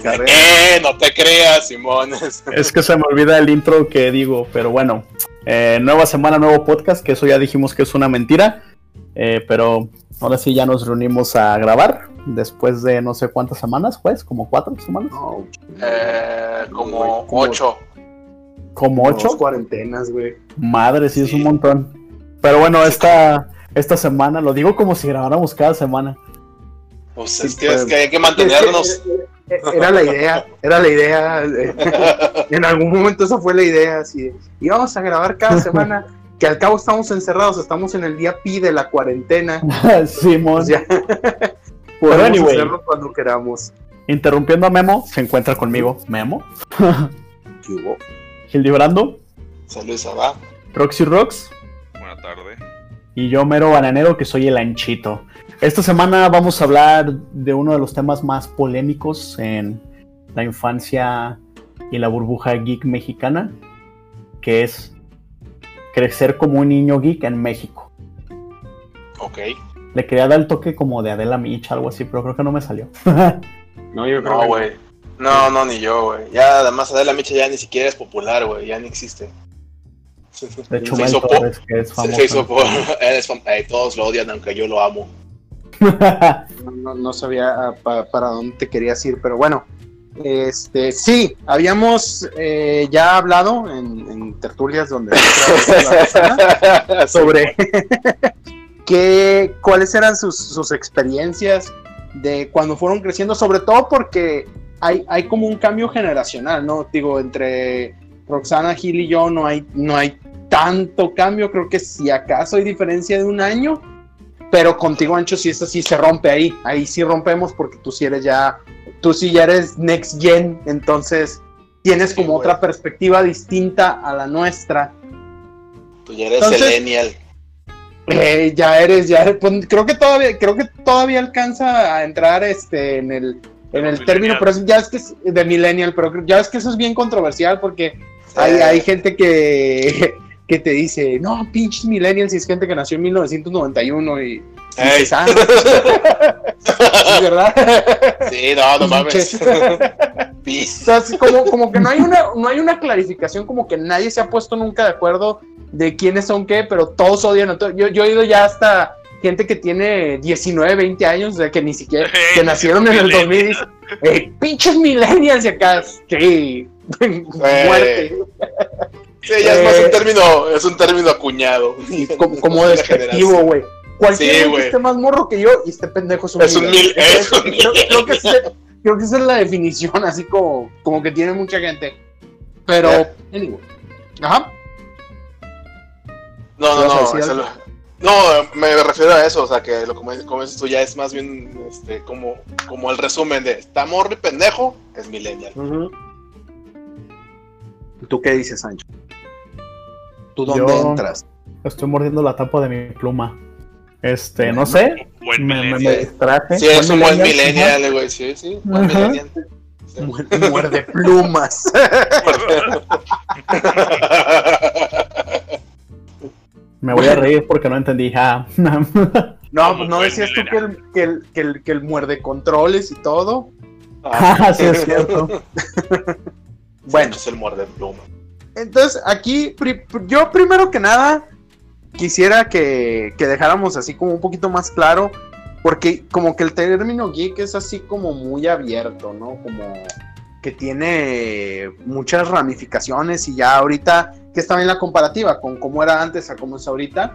carrera. Eh, no te creas, Simón. Es que se me olvida el intro que digo, pero bueno. Eh, nueva semana, nuevo podcast, que eso ya dijimos que es una mentira. Eh, pero ahora sí ya nos reunimos a grabar. Después de no sé cuántas semanas, pues, como cuatro semanas. No, Eh, como Como- ocho. Como dos ocho. cuarentenas, güey. Madre, sí, es un montón. Pero bueno, esta, esta semana, lo digo como si grabáramos cada semana. Pues Sí, es que, es pues, que hay que mantenernos. era la idea, era la idea. eh, En algún momento esa fue la idea, así de, íbamos a grabar cada semana, que al cabo estamos encerrados, estamos en el día pi de la cuarentena. Simón. Pues ya. Podemos anyway. hacerlo cuando queramos. Interrumpiendo a Memo, se encuentra conmigo. Memo, ¿Qué hubo? Gildibrando, Saludos, va. Roxy Rocks Buena tarde. y yo, Mero Bananero, que soy el Anchito. Esta semana vamos a hablar de uno de los temas más polémicos en la infancia y la burbuja geek mexicana, que es crecer como un niño geek en México. Ok. Le quería dar el toque como de Adela Micha, algo así, pero creo que no me salió. No, yo No, güey. No, no, ni yo, güey. Ya, además, Adela Micha ya ni siquiera es popular, güey. Ya ni existe. De hecho, se hizo, po- Torres, que es se- famoso. se hizo por. él es fam- eh, todos lo odian, aunque yo lo amo. No, no- no sabía ah, pa- para dónde te querías ir, pero bueno. Este, sí, habíamos eh, ya hablado en, en tertulias donde sobre qué, cuáles eran sus, sus experiencias de cuando fueron creciendo, sobre todo porque hay, hay como un cambio generacional, ¿no? Digo, entre Roxana, Gil y yo no hay, no hay tanto cambio, creo que si acaso hay diferencia de un año, pero contigo, Ancho, sí, esto sí se rompe ahí, ahí sí rompemos porque tú sí eres ya, tú sí ya eres next gen, entonces tienes Sí, como güey. otra perspectiva distinta a la nuestra. Tú ya eres Entonces- Selenial. Eh, ya eres, ya eres, pues, creo que todavía, creo que todavía alcanza a entrar este en el, en el Millennial. término, pero eso ya es que es de millennial, pero ya es que eso es bien controversial porque hay, hay gente que, que te dice, no, pinches millennials, y es gente que nació en 1991 y, y Ey. dices, "Ah, sí, ¿verdad? Sí, no, no mames. O sea, como, como que no hay, una, no hay una clarificación, como que nadie se ha puesto nunca de acuerdo de quiénes son qué, pero todos odian. Yo, yo he ido ya hasta gente que tiene 19, 20 años, o sea, que ni siquiera, que nacieron en el 2000 y dicen, "Eh, pinches millennials y acá, sí, muerte. Sí, ya es más Eh, un término, es un término acuñado. Y como, como despectivo, güey. Cualquier Sí, que esté más morro que yo y este pendejo es un Es un mil- es un Creo, creo que creo que esa es la definición, así como, como que tiene mucha gente. Pero, Ya. anyway. Ajá. No, no, ¿Ibas a no. lo- no, me refiero a eso, o sea, que lo como, como dices tú ya es más bien este, como, como el resumen de está morro y pendejo, es millennial. ¿Tú qué dices, Sancho? ¿Tú dónde Yo- entras? Estoy mordiendo la tapa de mi pluma. Este, no sé. Buen Me, me, distraje. Sí, es un buen millennial, güey, sí, sí, buen millennial. Sí. Muerde plumas. Me voy a reír porque no entendí. Ah. No, pues no buen decías tú que el, que el, que el, que el muerde controles y todo. Ah, sí, es cierto. Bueno, es el muerde pluma. Entonces, aquí, pri- yo primero que nada, quisiera que, que dejáramos así como un poquito más claro, porque como que el término geek es así como muy abierto, ¿no? Como que tiene muchas ramificaciones y ya ahorita, que está bien la comparativa con cómo era antes a cómo es ahorita,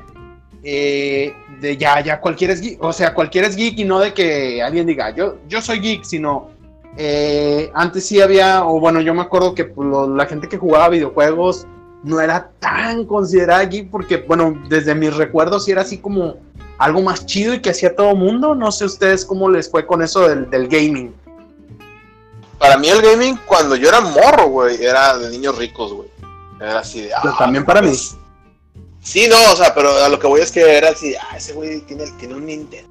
eh, de ya, ya cualquiera es geek, o sea, cualquiera es geek y no de que alguien diga, yo, yo soy geek, sino eh, antes sí había, o bueno, yo me acuerdo que pues, lo- la gente que jugaba videojuegos no era tan considerada geek porque, bueno, desde mis recuerdos sí era así como algo más chido y que hacía todo mundo. No sé ustedes cómo les fue con eso del, del gaming. Para mí el gaming, cuando yo era morro, güey, era de niños ricos, güey. Era así de... Pues ah, también para mí. pues, Sí, no, o sea, pero a lo que voy es que era así, ah, ese güey tiene, tiene un Nintendo.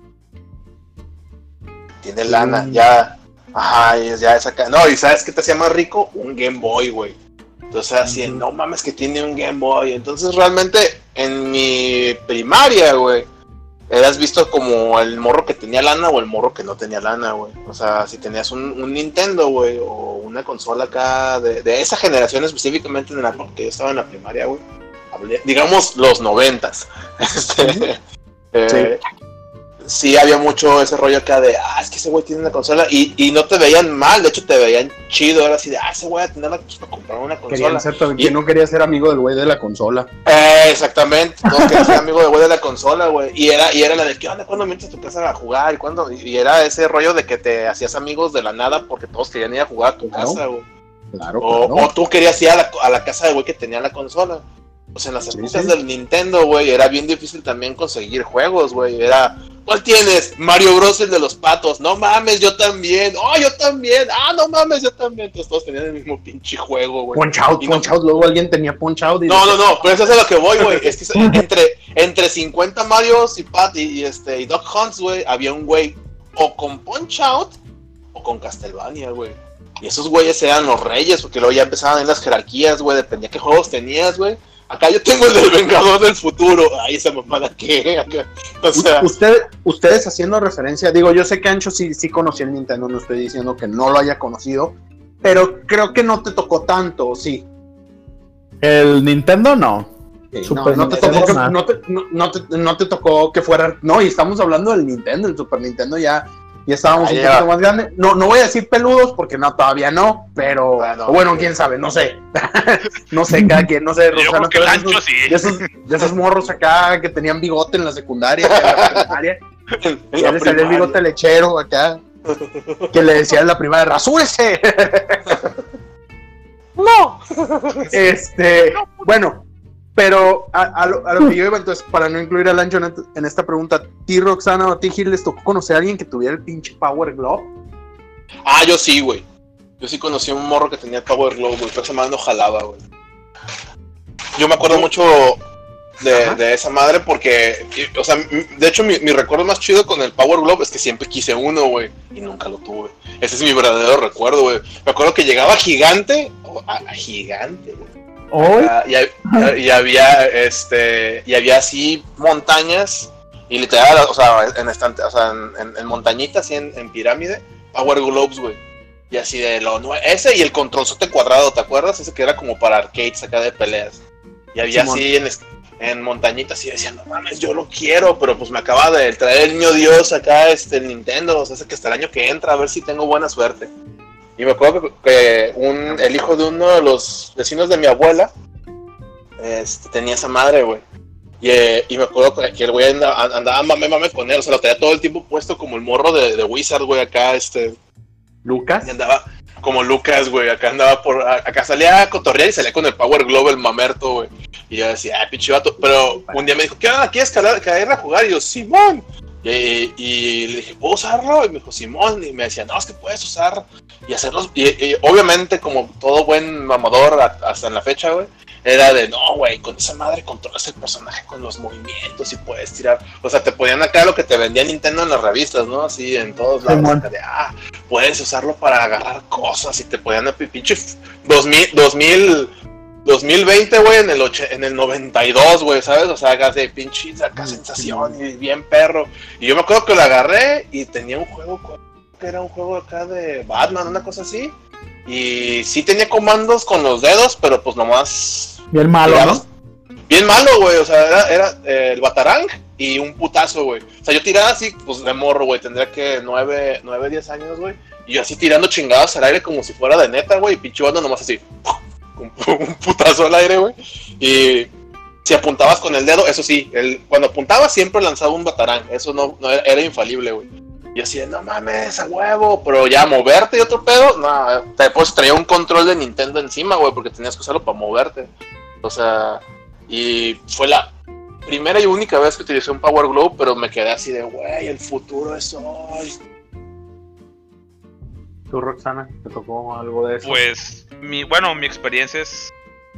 Tiene lana, Mm. ya. Ajá, y ya es acá. No, y ¿sabes qué te hacía más rico? Un Game Boy, güey. Entonces así, no mames que tiene un Game Boy. Entonces realmente en mi primaria, güey, eras visto como el morro que tenía lana o el morro que no tenía lana, güey. O sea, si tenías un, un Nintendo, güey, o una consola acá de, de esa generación específicamente en la que yo estaba en la primaria, güey. Digamos los noventas. Este, eh, sí. Había mucho ese rollo acá de, ah, es que ese güey tiene una consola y, y no te veían mal, de hecho te veían chido, era así de, ah, ese güey va a tener la pues, para comprar una consola. ser, Y- ¿quién no quería ser amigo del güey de la consola? Eh, exactamente, todos querían ser amigo de güey de la consola, güey. Y era, y era la de, ¿qué onda? ¿Cuándo metes a tu casa a jugar? ¿Y cuándo? Y, y era ese rollo de que te hacías amigos de la nada porque todos querían ir a jugar a tu Claro. casa, güey. Claro, O, claro. o tú querías ir a la, a la casa de güey que tenía la consola. Sea, en las épocas sí. del Nintendo, güey, era bien difícil también conseguir juegos, güey. Era, ¿cuál tienes? Mario Bros. el de los patos. No mames, yo también. Oh, yo también. Ah, no mames, yo también. Entonces todos tenían el mismo pinche juego, güey. Punch out, Y no- punch out. Luego alguien tenía punch out. y No, no, no, pero eso es a lo que voy, güey. Es que entre, entre 50 Marios y Pat y, y este y Doc Hunts, güey, había un güey o con Punch Out o con Castlevania, güey. Y esos güeyes eran los reyes, porque luego ya empezaban en las jerarquías, güey, dependía qué juegos tenías, güey. Acá yo tengo el del Vengador del Futuro. Ay, esa mamada que. O sea, Usted, ustedes haciendo referencia, digo, yo sé que Ancho sí, sí conocía el Nintendo, no estoy diciendo que no lo haya conocido, pero creo que no te tocó tanto, ¿o sí. El Nintendo no. Sí, Super no, no te Nintendo, tocó que, no. no, te, no- no te- no te tocó que fuera. No, y estamos hablando del Nintendo, el Super Nintendo ya, ya estábamos un poquito más grandes. No, no voy a decir peludos porque no, todavía no, pero Bueno. o bueno, quién sabe, no sé. no sé, cada quien, no sé, Yo Rosana, de ancho esos- sí. de esos, de esos morros acá que tenían bigote en la secundaria, que en la primaria, en ya le salía el bigote lechero acá, que le decía en la primaria, rasúrese. No. Este, bueno, pero a, a lo, a lo que yo iba, entonces, para no incluir al ancho en, en esta pregunta, ¿ti Roxana o a ti Gil les tocó conocer a alguien que tuviera el pinche Power Glove? Ah, yo sí, güey. Yo sí conocí a un morro que tenía el Power Glove, güey, pero esa madre no jalaba, güey. Yo me acuerdo mucho de, esa madre porque, o sea, de hecho mi, mi recuerdo más chido con el Power Glove es que siempre quise uno, güey, y nunca lo tuve. Ese es mi verdadero recuerdo, güey. Me acuerdo que llegaba gigante, o- a, a gigante, güey. Hoy, y, hab- y había, este, y había así montañas, y literal, o sea, en, estante, o sea, en, montañitas, así en, en pirámide, Power Globes, güey. Y así de lo Ese y el controlzote cuadrado, ¿te acuerdas? Ese que era como para arcades acá de peleas. Y había Simón. así en, en montañitas y decía, no mames, yo lo quiero, pero pues me acaba de traer el niño Dios acá, este, el Nintendo, o sea, ese que hasta el año que entra, a ver si tengo buena suerte. Y me acuerdo que, un, el hijo de uno de los vecinos de mi abuela este, tenía esa madre, güey. Y, eh, y me acuerdo que el güey andaba, andaba mame, mame con él, o sea, lo tenía todo el tiempo puesto como el morro de, de Wizard, güey, acá, este, Lucas. y andaba como Lucas, güey, acá andaba por, acá salía a cotorrear y salía con el Power Glove, el mamerto, güey. Y yo decía, ah, pinche vato, pero un día me dijo, ¿qué onda? ¿Quieres caer a jugar? Y yo, Simón. Y, y le dije, ¿puedo usarlo? Y me dijo, Simón. Y me decía, no, es que puedes usar y hacerlos. Y, y obviamente, como todo buen mamador a- hasta en la fecha, güey, era de, no, güey, con esa madre controlas el personaje con los movimientos y puedes tirar. O sea, te ponían acá lo que te vendía Nintendo en las revistas, ¿no? Así en todos lados. Acá de, ah, puedes usarlo para agarrar cosas y te podían pi- pinche f- 2000, 2000, 2020, güey, en el och- en el 92, güey, ¿sabes? O sea, hagas de pinche acá Mm, sensación y bien perro. Y yo me acuerdo que lo agarré y tenía un juego que era un juego acá de Batman, una cosa así. Y sí tenía comandos con los dedos, pero pues nomás bien malo, tirabas- ¿no? Bien malo, güey. O sea, era, era eh, el batarang y un putazo, güey. O sea, yo tiraba así, pues de morro, güey. Tendría que 9, 9 10 años, güey. Y yo así tirando chingados al aire como si fuera de neta, güey. Y pinchuando nomás así. Un, putazo al aire, güey. Y si apuntabas con el dedo, eso sí. El, cuando apuntaba siempre lanzaba un batarang. Eso no, era, era infalible, güey. Y así no mames, a huevo. Pero ya moverte y otro pedo, no. Después traía un control de Nintendo encima, güey. Porque tenías que usarlo para moverte. O sea, y fue la primera y única vez que utilicé un Power Glove, pero me quedé así de, güey, el futuro es hoy. ¿Tú, Roxana, te tocó algo de eso? Pues, mi, bueno, mi experiencia es.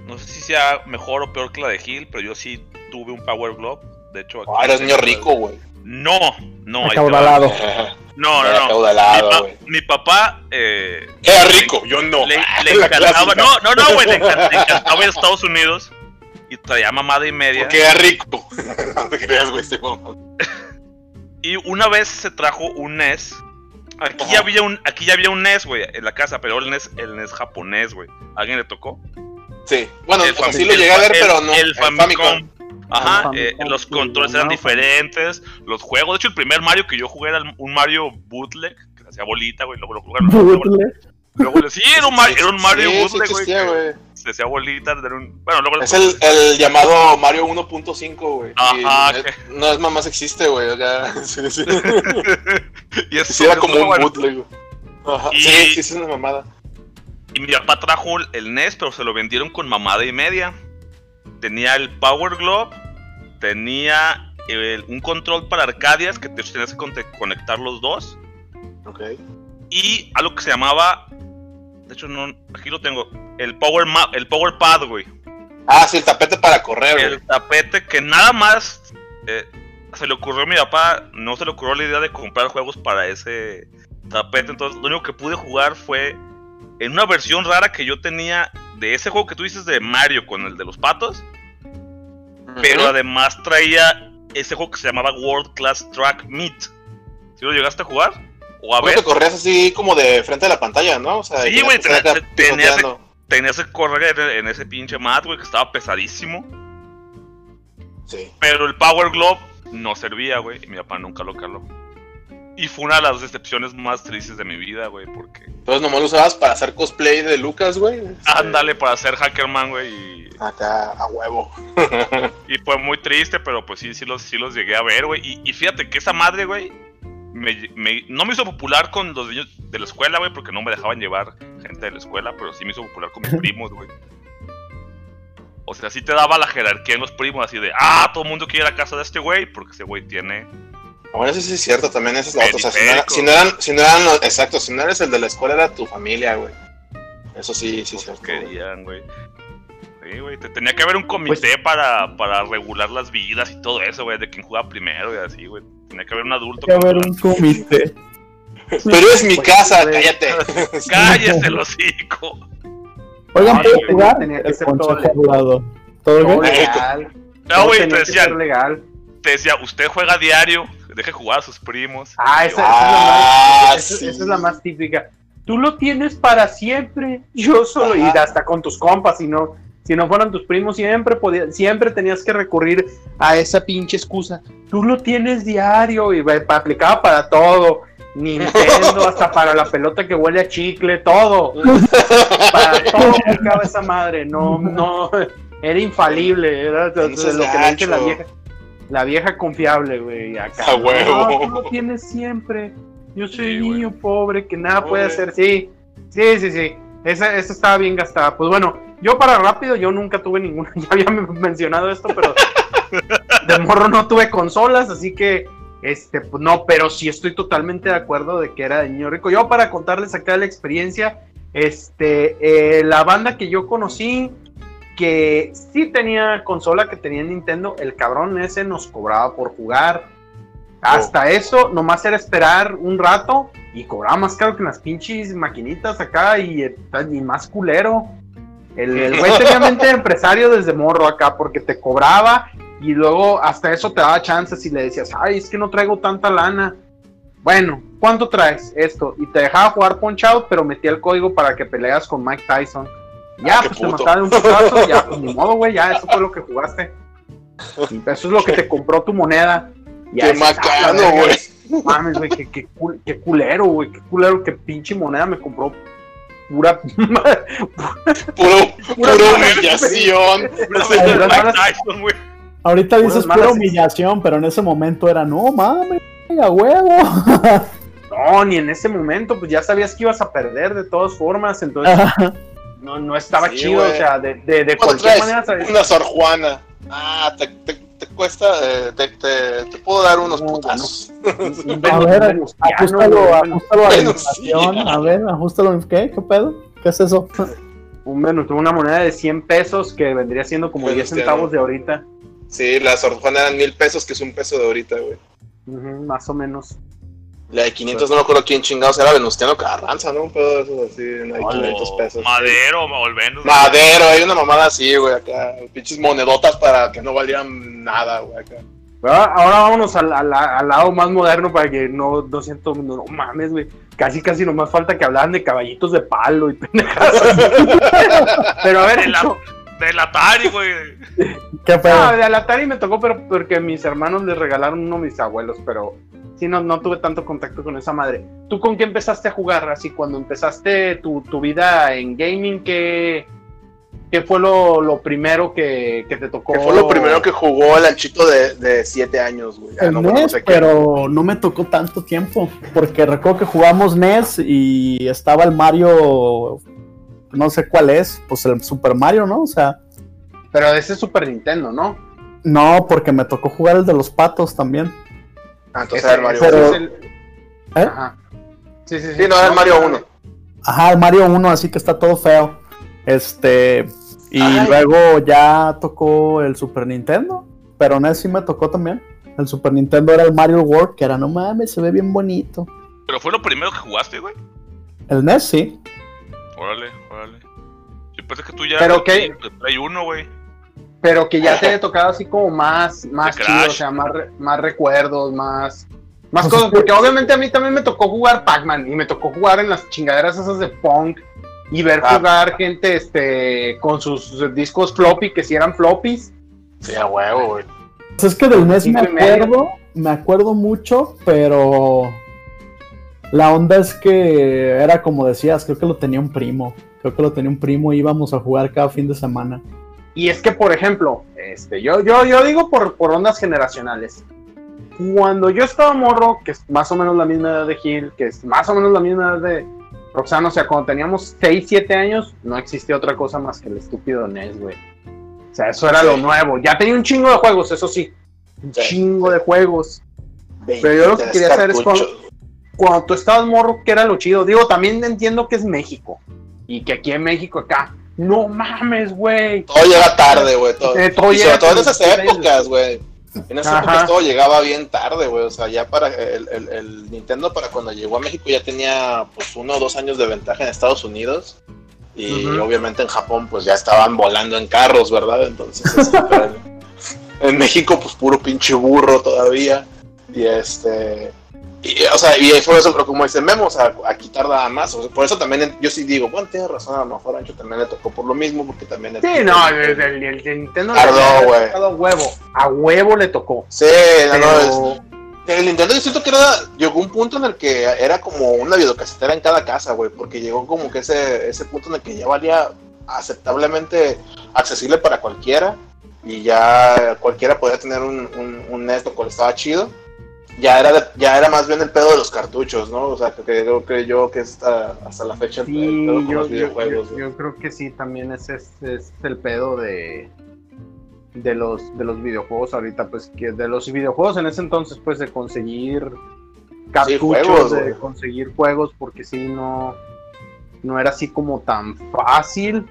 No sé si sea mejor o peor que la de Gil, pero yo sí tuve un Power Glove. De hecho, aquí Ah, eres niño rico, güey. No, no, ahí te va. Acaudalado. No, no, no. Mi, acaudalado, pa- güey. mi papá eh, Era rico, yo no. le, le encantaba. No, no, no, güey. Le, encan- le encantaba ir a Estados Unidos y traía mamada y media. Porque era rico. no te creas, güey, este mamón. Y una vez se trajo un NES. Aquí ya había un, aquí ya había un NES, güey, en la casa, pero el NES, el NES japonés, güey. ¿Alguien le tocó? Sí. Bueno, El sí lo el llegué a ver, Fa- pero el- no. El Famicom. Ajá, El eh, los sí, controles el eran nuevo diferentes, los juegos, de hecho el primer Mario que yo jugué era un Mario bootleg, que se hacía bolita, güey, luego lo jugaron. Luego, Bootleg. luego le- sí, era un, Mario- era un Mario Sí, sí bootleg, güey, existía, que güey. se hacía bolita, era un, bueno, luego Es el, el llamado Mario 1.5, güey. Ajá, Y que- No es más existe, güey. o sea, sí, sí. y eso Sí, era como un bootleg. Ajá. Y- Sí, sí, es una mamada. Y mi papá trajo el NES, pero se lo vendieron con mamada y media. Tenía el Power Glove, tenía el- un control para Arcadias, que te tenías que conectar los dos, Ok. y algo que se llamaba, de hecho no, aquí lo tengo, el Power, Ma- el power Pad, güey. Ah, sí, el tapete para correr, güey. El tapete que nada más eh, se le ocurrió a mi papá, no se le ocurrió la idea de comprar juegos para ese tapete, entonces lo único que pude jugar fue en una versión rara que yo tenía de ese juego que tú dices de Mario con el de los patos, pero además traía ese juego que se llamaba World Class Track Meet. ¿Sí lo llegaste a jugar? O a ver, que corrías así como de frente a la pantalla, ¿no? O sea, Sí, tenías güey, estar tenías que correr en, ese pinche mat, güey, que estaba pesadísimo. Sí. Pero el Power Glove no servía, güey, y mi papá nunca lo caló. Y fue una de las decepciones más tristes de mi vida, güey, porque... Entonces nomás lo usabas para hacer cosplay de Lucas, güey. Ándale para ser Hackerman, güey, y, Acá a huevo. y fue muy triste, pero pues sí, sí los, sí los llegué a ver, güey. Y, y fíjate que esa madre, güey, me, me- no me hizo popular con los niños de la escuela, güey, porque no me dejaban llevar gente de la escuela, pero sí me hizo popular con mis primos, güey. O sea, sí te daba la jerarquía en los primos, así de, ah, todo el mundo quiere ir a casa de este güey, porque ese güey tiene... Bueno, eso sí es cierto, también esa es la otra. O sea, si no, era- si no eran, si no eran los- exacto, si no eres el de la escuela, era tu familia, güey. Eso sí, sí es cierto. querían, güey. Sí, güey, te- tenía que haber un comité para, para regular las vidas y todo eso, güey, de quién jugaba primero y así, güey. Tenía que haber un adulto. Que haber un comité. Pero es mi Pues, casa, cállate. ¡Cállese el hocico! Oigan, No, ¿puedo tenía- jugar? tenía que El ser todo legal. ¿Todo legal. No, güey, te tenía legal. te decía, usted juega diario, deje jugar a sus primos. Ah, esa, Ah, esa es, la más, esa- sí. esa es la más típica. Tú lo tienes para siempre. Yo solo, y Ajá. hasta con tus compas, si no, si no fueran tus primos, siempre podía, siempre tenías que recurrir a esa pinche excusa. Tú lo tienes diario y aplicaba para todo. Nintendo, hasta para la pelota que huele a chicle, todo. Para todo aplicaba esa madre. No, no, era infalible. Era lo que le dice la vieja. La vieja confiable, güey. Acá. A huevo. No, tú lo tienes siempre. Yo soy Sí, niño pobre que nada puede hacer. Sí, sí, sí, sí. Esa, esa estaba bien gastada. Pues bueno, yo para rápido, yo nunca tuve ninguna. Ya había mencionado esto, pero de morro no tuve consolas, así que. Este, pues no, pero sí estoy totalmente de acuerdo de que era de niño rico. Yo para contarles acá la experiencia, este, eh, la banda que yo conocí, que sí tenía consola, que tenía Nintendo, el cabrón ese nos cobraba por jugar. Hasta eso, nomás era esperar un rato y cobraba más caro que las pinches maquinitas acá y, eh, y más culero. El, el güey tenía mente de empresario desde morro acá porque te cobraba y luego hasta eso te daba chances y le decías, ay, es que no traigo tanta lana. Bueno, ¿cuánto traes? Esto. Y te dejaba jugar Punch Out, pero metía el código para que peleas con Mike Tyson. Ya, Ah, pues te puto. mataba de un putazo, ya, pues ni modo, güey, ya, eso fue lo que jugaste. Eso es lo que te compró tu moneda. Ya Qué "Ah, macano, güey. Mames, güey, qué, qué, qué culero, güey, qué culero, qué pinche moneda me compró. Pura. Puro, pura Pura humillación. Puras Mike malas- Tyson, güey. Ahorita dices pura humillación, pero en ese momento era, no mames, a huevo. No, ni en ese momento, pues ya sabías que ibas a perder de todas formas, entonces no, no estaba Sí, chido, o sea, de, de, de ¿Cuánto cualquier traes? manera, ¿sabes? Una Sor Juana. Ah, te cuesta, eh, te, te, te puedo dar unos No, putazos. A ver, ajustalo, ajustalo a la inflación. A ver, ajustalo. ¿Qué? ¿Qué pedo? ¿Qué es eso? un Venus, una moneda de 100 pesos que vendría siendo como 10 Venusiano. centavos de ahorita, Sí, la Sor Juana eran mil pesos, que es un peso de ahorita, güey. Más o menos. La de 500 no me acuerdo quién chingados era Venustiano Carranza, ¿no? Un pedo de esos así, una de O 500 pesos. Madero o el Venus. Madero, hay una mamada así, güey, acá. Pinches monedotas para que no valieran nada, güey, acá. Ahora, ahora vámonos al, al- al lado más moderno para que no, no siento, no, no mames, güey. Casi, casi nomás falta que hablaran de caballitos de palo y pendejadas. pero a ver, la- Del Atari, güey. ¿Qué pedo? Ah, de Atari me tocó, pero porque mis hermanos les regalaron uno a mis abuelos, pero sí, no, no tuve tanto contacto con esa madre. ¿Tú con qué empezaste a jugar? Así, cuando empezaste tu, tu vida en gaming, ¿qué, qué fue lo, lo primero que, que te tocó? Que fue lo primero que jugó el anchito de, de siete años, güey. El no, no sé qué. pero no me tocó tanto tiempo, porque recuerdo que jugamos NES y estaba el Mario, no sé cuál es, pues el Super Mario, ¿no? O sea, Pero de ese Super Nintendo, ¿no? no, porque me tocó jugar el de los patos también. Ah, entonces Ese- era el Mario Pero- es el- ¿Eh? Ajá. Sí, sí, sí. Sí, no, era el Mario 1. Ajá, el Mario 1, así que está todo feo. Este, y Ay. luego ya tocó el Super Nintendo, pero NES sí me tocó también. El Super Nintendo era el Mario World, que era no mames, se ve bien bonito. Pero fue lo primero que jugaste, güey. El NES sí. Órale, órale. Yo pensé que tú ya. ¿Pero qué? Hay uno, güey. Pero que ya te haya tocado así como más, más chido, o sea, más, más recuerdos, más, más Pues cosas. que- Porque obviamente a mí también me tocó jugar Pac-Man y me tocó jugar en las chingaderas esas de Punk y ver Ah. jugar gente este con sus discos floppy, que si eran floppies. Sí, a huevo, güey. Pues es que del NES me acuerdo, me acuerdo mucho, pero la onda es que era como decías, creo que lo tenía un primo. Creo que lo tenía un primo y íbamos a jugar cada fin de semana. Y es que, por ejemplo, este, yo, yo, yo digo por, por ondas generacionales. Cuando yo estaba morro, que es más o menos la misma edad de Gil, que es más o menos la misma edad de Roxana, o sea, cuando teníamos 6, 7 años, no existía otra cosa más que el estúpido NES, güey. O sea, eso era lo nuevo. Ya tenía un chingo de juegos, eso sí. Un Sí, chingo sí. de juegos. Pero yo lo que 23 quería saber es cartuchos. Cuando tú estabas morro, ¿qué era lo chido? Digo, también entiendo que es México. Y que aquí en México, acá, no mames, güey. Todo llega tarde, güey. Todo. Eh, todo y llega sobre todo en esas épocas, güey. En esas Ajá. épocas todo llegaba bien tarde, güey. O sea, ya para el, el- el Nintendo para cuando llegó a México ya tenía pues uno o dos años de ventaja en Estados Unidos. Y obviamente en Japón pues ya estaban volando en carros, ¿verdad? Entonces, este, en México pues puro pinche burro todavía. Y este... Y, o sea, y fue eso, pero como dice Memo, o sea, aquí tarda más. O sea, por eso también yo sí digo, bueno, tienes razón, a lo mejor Ancho también le tocó por lo mismo, porque también... le Sí, tocó- no, el, el- el- el Nintendo le Tardó, güey. tocado a huevo. A huevo le tocó. Sí, no, no, es- Pero, El Nintendo yo siento que era, llegó un punto en el que era como una videocasetera en cada casa, güey, porque llegó como que ese, ese punto en el que ya valía aceptablemente accesible para cualquiera y ya cualquiera podía tener un, un, un NES, lo cual estaba chido. Ya era, de- ya era más bien el pedo de los cartuchos, ¿no? O sea, que creo que yo que hasta, hasta la fecha el, pedo con yo, los videojuegos. yo- yo creo que sí, también ese es, es el pedo de, de, los, de los videojuegos ahorita, pues que de los videojuegos en ese entonces, pues de conseguir cartuchos, juegos, de güey. conseguir juegos, porque sí, no, no era así como tan fácil.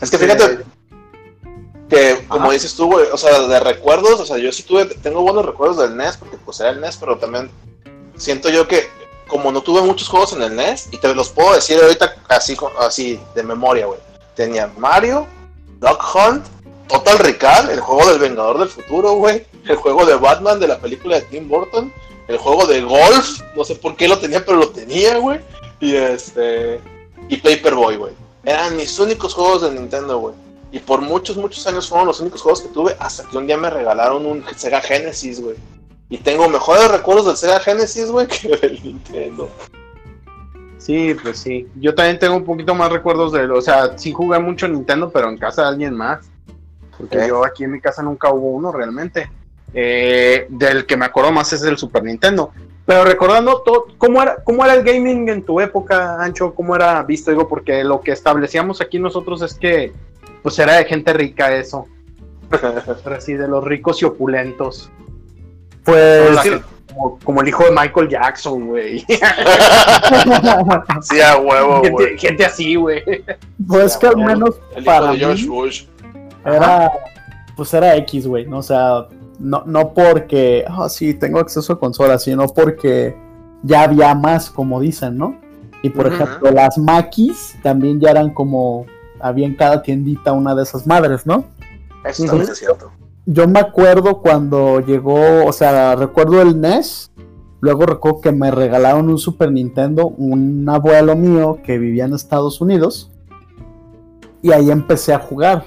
Es que fíjate que, como Ajá. dices tú, güey, o sea, de recuerdos, o sea, yo sí tuve, tengo buenos recuerdos del NES, porque pues era el NES, pero también siento yo que, como no tuve muchos juegos en el NES, y te los puedo decir ahorita así, así de memoria, güey. Tenía Mario, Duck Hunt, Total Recall, el juego del Vengador del Futuro, güey, el juego de Batman de la película de Tim Burton, el juego de golf, no sé por qué lo tenía, pero lo tenía, güey, y este, y Paperboy, güey. Eran mis únicos juegos de Nintendo, güey. Y por muchos, muchos años fueron los únicos juegos que tuve hasta que un día me regalaron un Sega Genesis, güey. Y tengo mejores recuerdos del Sega Genesis, güey, que del Nintendo. Sí, pues sí. Yo también tengo un poquito más recuerdos de, o sea, sí jugué mucho Nintendo, pero en casa de alguien más. Porque yo aquí en mi casa nunca hubo uno realmente. Eh, del que me acuerdo más es el Super Nintendo. Pero recordando todo, ¿cómo era, ¿cómo era el gaming en tu época, Ancho? ¿Cómo era visto? Digo, porque lo que establecíamos aquí nosotros es que pues era de gente rica eso. Era así, de los ricos y opulentos. Pues como, como el hijo de Michael Jackson, güey. Sí, a huevo, gente, güey. gente así, güey. Pues que al menos El hijo para de George mí Bush. era, pues era X, güey, ¿no? O sea, no, no porque, ah, sí, tengo acceso a consolas, sino porque ya había más, como dicen, ¿no? Y por ejemplo, las maquis también ya eran como, había en cada tiendita una de esas madres, ¿no? Eso también es cierto. yo me acuerdo cuando llegó, o sea, recuerdo el NES, luego recuerdo que me regalaron un Super Nintendo, un abuelo mío que vivía en Estados Unidos, y ahí empecé a jugar.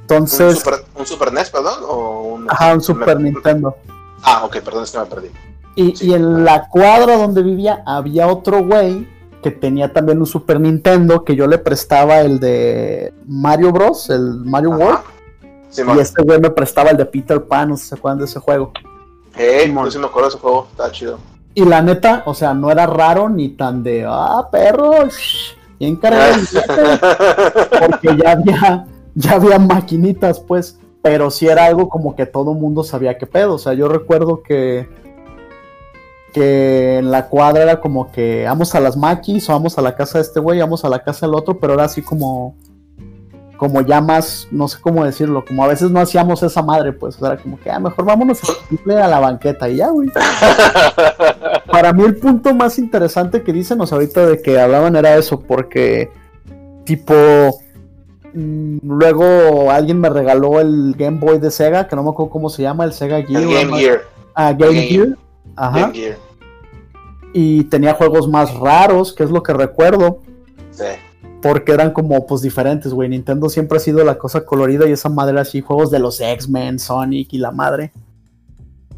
Entonces, ¿Un, super, ¿Un Super NES, perdón? ¿O un, ajá, un Super Nintendo. Ah, ok, perdón, es que me perdí. Y, Sí, y en la cuadra donde vivía había otro güey que tenía también un Super Nintendo que yo le prestaba el de Mario Bros, el Mario World. Y este güey me prestaba el de Peter Pan, no sé si se acuerdan de ese juego. Hey, yo sí me acuerdo de ese juego, estaba chido. Y la neta, o sea, no era raro ni tan de, ah, perro, shh, bien cargado el billete", porque ya había, ya había maquinitas, pues, pero sí era algo como que todo mundo sabía qué pedo. O sea, yo recuerdo que, que en la cuadra era como que vamos a las maquis o vamos a la casa de este güey, vamos a la casa del otro, pero era así como, como ya más, no sé cómo decirlo, como a veces no hacíamos esa madre, pues, o sea, era como que, ah, mejor vámonos a, a la banqueta y ya, güey para mí el punto más interesante que dicen, o sea, ahorita de que hablaban era eso, porque tipo mm, luego alguien me regaló el Game Boy de Sega, que no me acuerdo cómo se llama, el Sega Gear. El Game Gear. Ah, Game. Gear. Ajá. Game Gear. Y tenía juegos más raros, que es lo que recuerdo, Sí. porque eran como pues diferentes, güey. Nintendo siempre ha sido la cosa colorida y esa madre así, juegos de los X-Men, Sonic y la madre.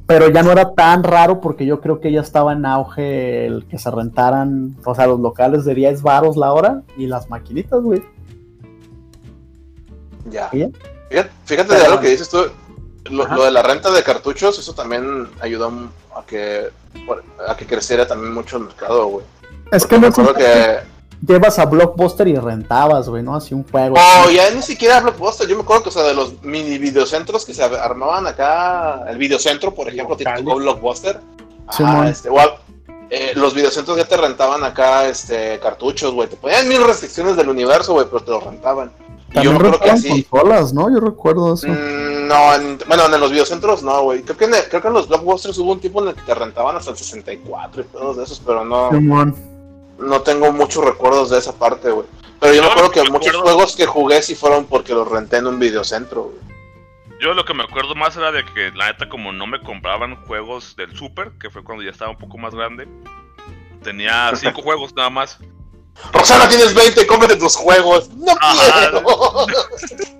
Pero ya no era tan raro porque yo creo que ya estaba en auge el que se rentaran, o sea, los locales de 10 varos la hora y las maquinitas, güey. Ya. ¿Y ya? Fíjate, fíjate Pero de algo que dices tú, lo, lo de la renta de cartuchos, eso también ayudó a que, a que creciera también mucho el mercado, güey. Es Porque que me no acuerdo que... llevas a Blockbuster y rentabas, güey, ¿no? Así un juego. Oh, ya ni siquiera Blockbuster, yo me acuerdo que, o sea, de los mini videocentros que se armaban acá, el videocentro, por ejemplo, te tocó Blockbuster. Simón. Ajá, este, o, eh, los videocentros ya te rentaban acá, este, cartuchos, güey, te ponían mil restricciones del universo, güey, pero te lo rentaban. Y yo me acuerdo que así... consolas, ¿no? Yo recuerdo eso. Mm, No, en- bueno, en los videocentros no, güey. Creo que, en, creo que en los blockbusters hubo un tiempo en el que te rentaban hasta el 64 y todos de esos, pero no, Simón. no tengo muchos recuerdos de esa parte, güey. Pero yo me acuerdo que me muchos acuerdo- juegos que jugué sí fueron porque los renté en un videocentro, güey. Yo lo que me acuerdo más era de que la neta como no me compraban juegos del Super, que fue cuando ya estaba un poco más grande. Tenía cinco juegos nada más. Roxana, tienes 20, cómete tus juegos. No Ajá. quiero.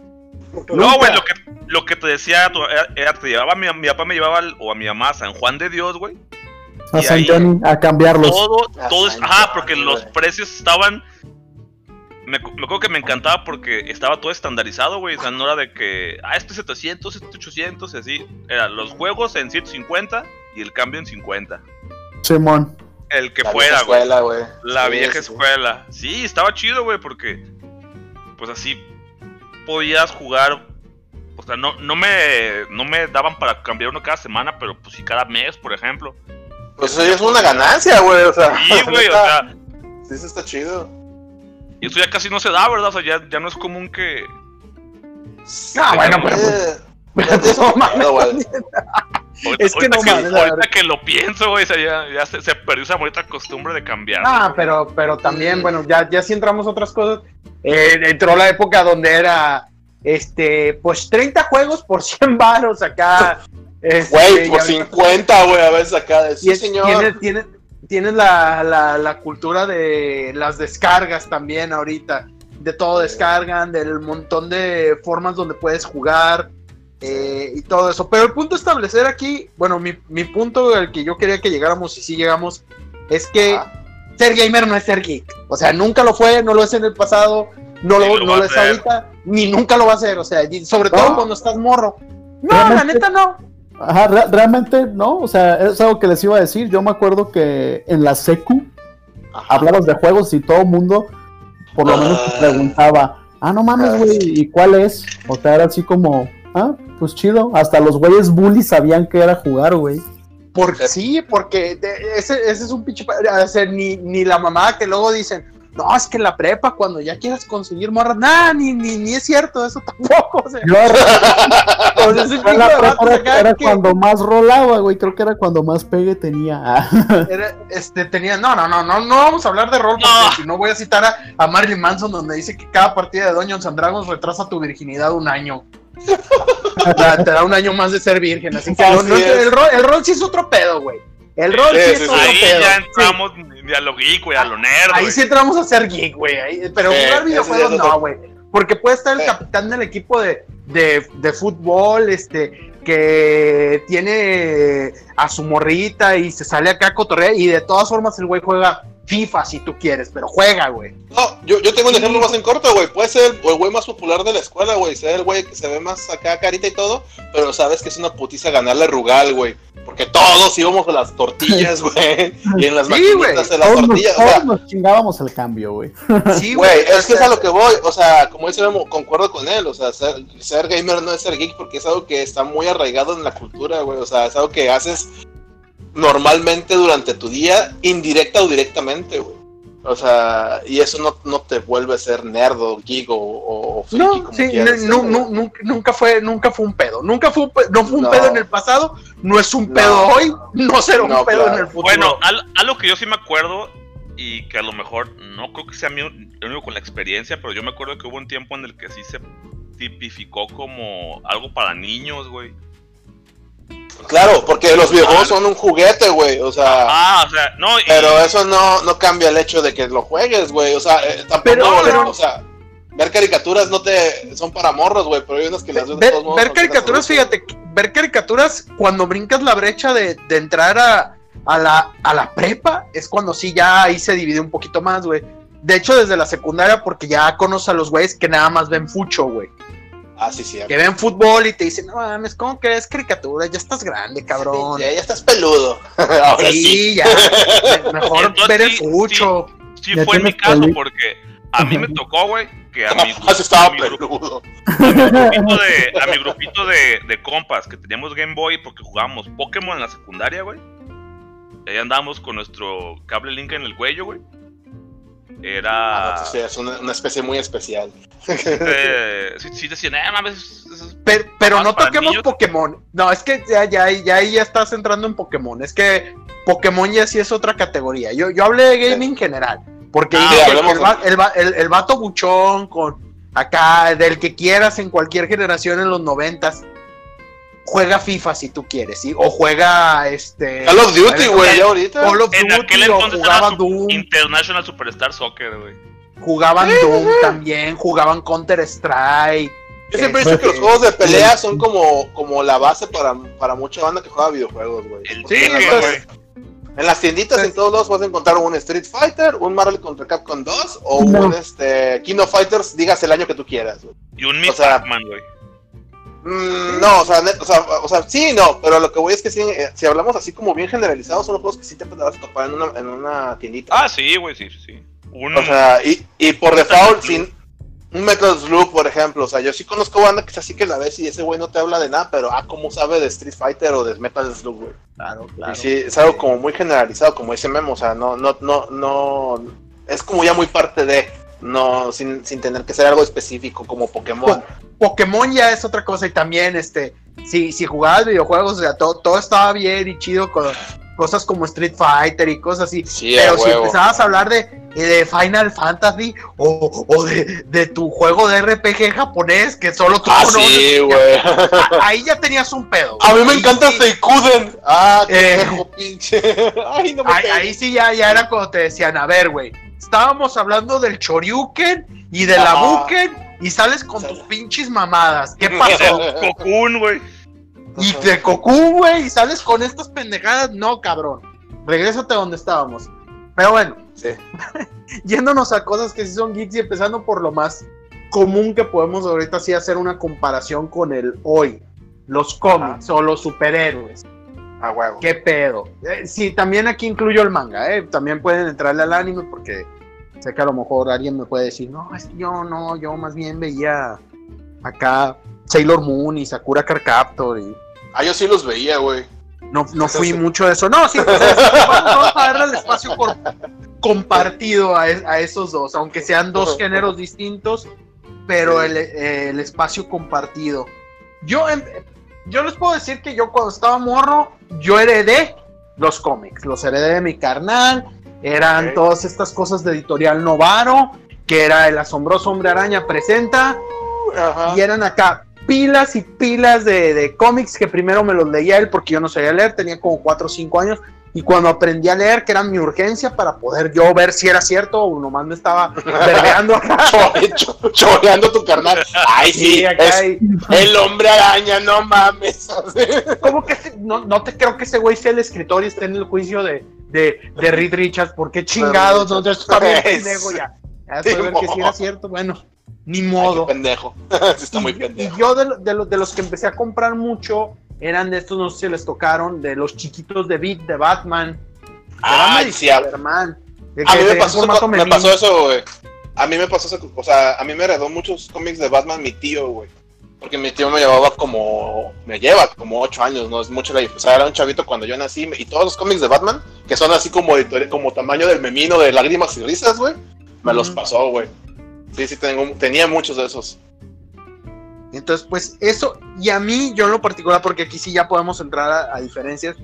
No, güey, lo que, lo que te decía tu- era, era que te llevaba mi, mi papá me llevaba al- o a mi mamá a San Juan de Dios, güey. A San Johnny a cambiarlos. Todo, Ah, todo es, ajá, Juan, porque los precios estaban. Me, me acuerdo que me encantaba porque estaba todo estandarizado, güey. O sea, no era de que, ah, este es 700, este es 800, y así. Era los juegos en 150 y el cambio en 50. Simón. El que La fuera, vieja güey. escuela, güey. La Sí, vieja sí. escuela. Sí, estaba chido, güey, porque pues así podías jugar. O sea, no, no me no me daban para cambiar uno cada semana, pero pues sí cada mes, por ejemplo. Pues eso ya es una ganancia, güey. O sea, Sí, güey, o sea, Sí, eso está chido. y eso ya casi no se da, ¿verdad? O sea, ya, ya no es común que. Ah, bueno, pero Eh, te No mames. güey. Ahorita, Es que no que, mames, la ahorita verdad. que lo pienso, güey, o sea, ya, ya se, se perdió esa bonita costumbre de cambiar. Ah, pero, pero también, bueno, ya, ya si entramos a otras cosas. eh, entró la época donde era, este, pues 30 juegos por 100 varos acá. este, Güey, por ahorita- 50, güey, a veces acá. de, Sí, Tienes, señor. tienes, tienes, tienes la, la, la cultura de las descargas también ahorita. De todo descargan, del montón de formas donde puedes jugar eh, y todo eso. Pero el punto a establecer aquí, bueno, mi, mi punto al que yo quería que llegáramos y si llegamos, es que Ajá. ser gamer no es ser geek. O sea, nunca lo fue, no lo es en el pasado, no Ni lo, lo no lo es ser. ahorita, ni nunca lo va a hacer. O sea, sobre todo No. cuando estás morro. No, la Realmente- neta no. Ajá, re- realmente no, o sea, es algo que les iba a decir. Yo me acuerdo que en la secu Ajá. hablabas de juegos y todo el mundo, por lo menos te Ah. preguntaba, ah, no mames, Ah, güey, sí. ¿y cuál es? O sea, era así como, ah, pues chido. Hasta los güeyes bullies sabían que era jugar, güey. Porque sí, porque de- ese, ese es un pinche. O sea, ni, ni la mamá que luego dicen, no, es que en la prepa, cuando ya quieras conseguir morras, nada, ni, ni, ni es cierto, eso tampoco. O sea, Yo o sea, ese en tipo la prepa era que cuando más rolaba, güey. Creo que era cuando más pegue tenía. Era- este, tenía, no, no, no, no, no vamos a hablar de rol, porque No. si no voy a citar a, a Marilyn Manson, donde dice que cada partida de Dungeons and Dragons retrasa tu virginidad un año. Te da un año más de ser virgen. Así que Así no- no- es. el, rol, el rol sí es otro pedo, güey. El rol sí, Sí, es sí, sí. otro Ahí pedo. ya Sí. entramos ni a lo geek, güey, a lo nerd, Ahí sí entramos a ser geek, güey. Pero Sí, jugar videojuegos no, güey. Porque puede estar el Sí. capitán del equipo de, de, de fútbol, este, que tiene a su morrita y se sale acá a cotorrear. Y de todas formas el güey juega FIFA si tú quieres, pero juega, güey. No, yo, yo tengo un ejemplo más en corto, güey. Puede ser el, el güey más popular de la escuela, güey. Ser el güey que se ve más acá carita y todo, pero sabes que es una putiza ganarle a Rugal, güey. Porque todos íbamos a las tortillas, güey. Y en las Sí, maquinitas güey. de las Todos, nos, tortillas. O todos nos chingábamos el cambio, güey. Sí, güey, o es que es sea, a lo que voy. O sea, como dice Memo, concuerdo con él. O sea, ser, ser gamer no es ser geek porque es algo que está muy arraigado en la cultura, güey. O sea, es algo que haces normalmente durante tu día, indirecta o directamente, güey. O sea, y eso no, no te vuelve a ser nerd o geek o, o friki, No, como sí, quieras no, ser, no, güey. nunca, nunca fue, nunca fue un pedo. Nunca fue un pe- no fue un No. pedo en el pasado, no es un No. pedo hoy, no será un No, pedo claro. en el futuro. Bueno, al- algo que yo sí me acuerdo y que a lo mejor no creo que sea mío, el único con la experiencia, pero yo me acuerdo que hubo un tiempo en el que sí se tipificó como algo para niños, güey. Claro, porque los videojuegos son un juguete, güey. O sea, Ah, o sea, no, y- pero eso no, no cambia el hecho de que lo juegues, güey. O sea, eh, tampoco, Pero- pero- o sea, ver caricaturas no te son para morros, güey, pero hay unas que las ves de todos modos. ver caricaturas, fíjate, ver caricaturas cuando brincas la brecha de, de entrar a, a la, a la prepa, es cuando sí ya ahí se divide un poquito más, güey. De hecho, desde la secundaria, porque ya conoces a los güeyes que nada más ven fucho, güey. Ah, sí, sí. Que ven fútbol y te dicen, no mames, ¿cómo que es caricatura? Ya estás grande, cabrón. Ya, ya estás peludo. Ahora sí. sí, ya. Mejor Entonces, ver el sí, fucho. sí fue mi tienes caso peli- porque a mí me tocó, güey, que a mi, Ah, sí estaba a mi grupo- peludo. a mi grupito de, a mi grupito de, de compas que teníamos Game Boy porque jugábamos Pokémon en la secundaria, güey. Ahí andábamos con nuestro cable link en el cuello, güey. Ah, Era. no, sí, es una, una especie muy especial. eh, sí, sí decían, eh, mames, es- es- Pero, no toquemos niños. Pokémon. No, es que ya, ya, ya ahí ya estás entrando en Pokémon. Es que Pokémon ya sí es otra categoría. Yo, yo hablé de gaming en general. Porque Ah, el, el el- el vato buchón con acá, del que quieras en cualquier generación en los noventas, juega FIFA si tú quieres, ¿sí? O juega este. Call of Duty, güey, ya ahorita. Call of en Duty, aquel o entonces jugaba Doom, International Superstar Soccer, güey. jugaban Doom también, jugaban Counter Strike. Yo siempre he dicho que los juegos de pelea son como, como la base para, para mucha banda que juega videojuegos, güey. Sí, en, güey. en las tienditas en todos lados vas a encontrar un Street Fighter, un Marvel contra Capcom 2 o No. un este, King of Fighters, digas el año que tú quieras. güey. Y un o Miss sea, Pac-Man, güey. Mm, no, o sea, net- o, sea, o sea, sí, no, pero lo que voy es que sí, eh, si hablamos así como bien generalizados, son los juegos que sí te vas a topar en una, en una tiendita. Ah, sí, güey, sí, sí, sí. Un, O sea, y, y por default, sin un Metal Slug, por ejemplo, o sea, yo sí conozco banda que es así que la ves y ese güey no te habla de nada, pero ah, cómo sabe de Street Fighter o de Metal Slug, güey. Claro, Y sí, es algo como muy generalizado, como dice Memo, o sea, no, no, no, no, es como ya muy parte de, no, sin, sin tener que ser algo específico como Pokémon. Pokémon ya es otra cosa y también este si, si jugabas videojuegos, o sea, todo, todo estaba bien y chido con cosas como Street Fighter y cosas así. Sí, Pero si empezabas a hablar de, de Final Fantasy o, o de, de tu juego de RPG japonés que solo tú Ah, conoces, sí, güey. ahí ya tenías un pedo. A mí me Ahí encanta sí- Seikuden. Ah, qué Eh. viejo pinche. Ay, no me Ahí, ahí sí ya, ya era cuando te decían, a ver, güey, estábamos hablando del Choryuken y del Ajá. Abuken y sales con tus pinches mamadas. ¿Qué pasó? Cocoon, güey. Y de Goku, güey, y sales con estas pendejadas. No, cabrón. Regrésate a donde estábamos. Pero bueno, Sí. yéndonos a cosas que sí son geeks y empezando por lo más común que podemos ahorita sí hacer una comparación con el hoy. Los cómics o los superhéroes. A huevo. ¿Qué pedo? Eh, sí, también aquí incluyo el manga, ¿eh? También pueden entrarle al anime porque sé que a lo mejor alguien me puede decir, no, es que yo no, yo más bien veía acá Sailor Moon y Sakura Card Captor y Ah, yo sí los veía, güey. no, no fui sí. mucho de eso. No, sí, pues, es- vamos, a darle el espacio compartido a, es- a esos dos, aunque sean dos géneros distintos, pero Sí. el, eh, el espacio compartido. Yo, em- yo les puedo decir que yo cuando estaba morro, yo heredé los cómics, los heredé de mi carnal, eran todas estas cosas de editorial Novaro, que era el asombroso hombre araña presenta, Ajá. y eran acá. pilas y pilas de, de cómics que primero me los leía él porque yo no sabía leer, tenía como 4 o 5 años. Y cuando aprendí a leer, que era mi urgencia para poder yo ver si era cierto o nomás me estaba verdeando Choreando tu carnal. Ay, sí, Sí, acá es hay- el hombre araña, no mames. ¿Cómo que no, no te creo que ese güey sea el escritor y esté en el juicio de, de, de Reed Richards? ¿Por qué chingados? No, está bien pendejo ya. Ya después de ver que sí era cierto, bueno, ni Ay, qué modo. pendejo. Sí, está muy pendejo. y yo de, de, los- de los que empecé a comprar mucho eran de estos, no sé si les tocaron, de los chiquitos de Beat de Batman. Y sí, a, Superman. de a mí me pasó, eso, me pasó eso, güey. A mí me pasó eso, o sea, a mí me heredó muchos cómics de Batman mi tío, güey. Porque mi tío me llevaba como, me lleva como ocho años, no es mucho la. O sea, era un chavito cuando yo nací y todos los cómics de Batman, que son así como, como tamaño del memino de lágrimas y risas, güey, me los pasó, güey. Sí, sí, tengo, tenía muchos de esos. Entonces, pues eso, y a mí, yo en lo particular, porque aquí sí ya podemos entrar a, a diferencias,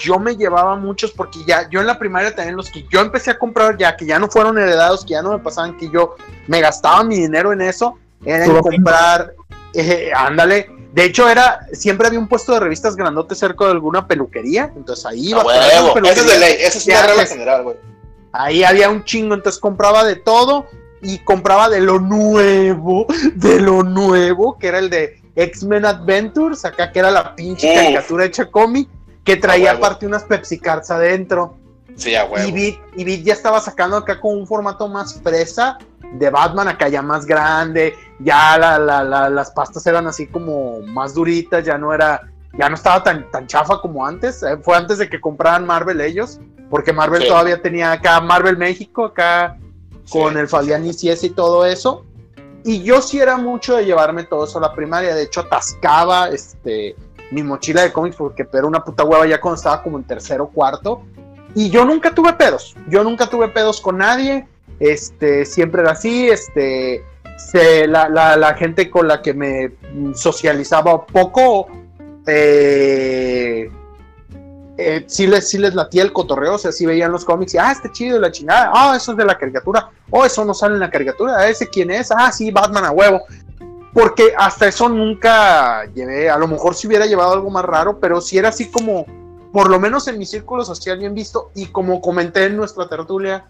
yo me llevaba muchos porque ya, yo en la primaria también los que yo empecé a comprar ya, que ya no fueron heredados, que ya no me pasaban, que yo me gastaba mi dinero en eso, era en comprar, eh, ándale, de hecho era, siempre había un puesto de revistas grandote cerca de alguna peluquería, entonces ahí iba A a todas esas huevo, ese es de ley, esa es una regla general, güey. Ahí había un chingo, entonces compraba de todo y compraba de lo nuevo, de lo nuevo, que era el de X-Men Adventures, acá que era la pinche Uf. caricatura hecha cómic, que traía aparte unas Pepsi Cards adentro. Sí, a Y. Beat, y Beat ya estaba sacando acá con un formato más fresa de Batman, acá ya más grande, ya la- la- la- las pastas eran así como más duritas, ya no era, ya no estaba tan, tan chafa como antes, eh, fue antes de que compraran Marvel ellos, porque Marvel Sí. todavía tenía acá Marvel México, acá con Sí. el Fabián y todo eso. Y yo sí era mucho de llevarme todo eso a la primaria. De hecho, atascaba este, mi mochila de cómics porque era una puta hueva ya cuando estaba como en tercero o cuarto. Y yo nunca tuve pedos. Yo nunca tuve pedos con nadie. Este, siempre era así. Este, se- la, la- gente con la que me socializaba poco, eh, eh, sí, les, sí les latía el cotorreo, o sea, sí veían los cómics y, ah, este chido, la chingada, ah, eso es de la caricatura, oh, eso no sale en la caricatura, "Ah, ese quién es, ah, sí, Batman a huevo. Porque hasta eso nunca llevé, a lo mejor si hubiera llevado algo más raro, pero si era así como, por lo menos en mi círculo social bien visto, y como comenté en nuestra tertulia,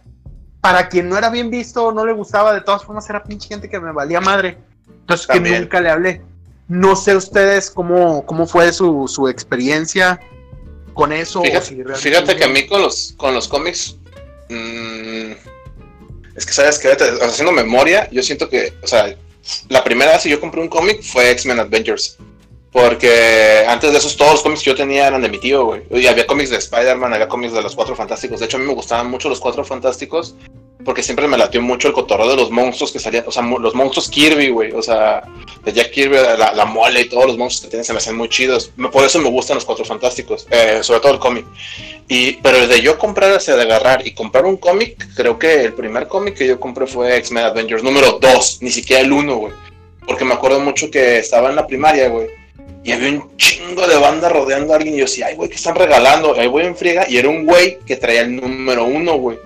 para quien no era bien visto, no le gustaba, de todas formas era pinche gente que me valía madre. Entonces que También. nunca le hablé. No sé ustedes cómo, cómo fue su, su experiencia con eso. Fíjate, si realmente- fíjate que a mí con los, con los cómics, mm, es que sabes que haciendo memoria, yo siento que, o sea, la primera vez que yo compré un cómic fue X-Men Adventures. Porque antes de esos, todos los cómics que yo tenía eran de mi tío, güey. Y había cómics de Spider-Man, había cómics de los Cuatro Fantásticos. De hecho, a mí me gustaban mucho los Cuatro Fantásticos. Porque siempre me latió mucho el cotorreo de los monstruos que salían. O sea, los monstruos Kirby, güey. O sea, de Jack Kirby, la, la mole y todos los monstruos que tienen se me hacen muy chidos. Por eso me gustan los Cuatro Fantásticos. eh, sobre todo el cómic. Y, pero desde yo comprar, hacia de agarrar y comprar un cómic, creo que el primer cómic que yo compré fue X-Men Adventures número 2, ni siquiera el 1, güey. Porque me acuerdo mucho que estaba en la primaria, güey. Y había un chingo de banda rodeando a alguien. Y yo decía, ay, güey, ¿qué están regalando? Ahí voy en friega. Y era un güey que traía el número 1, güey.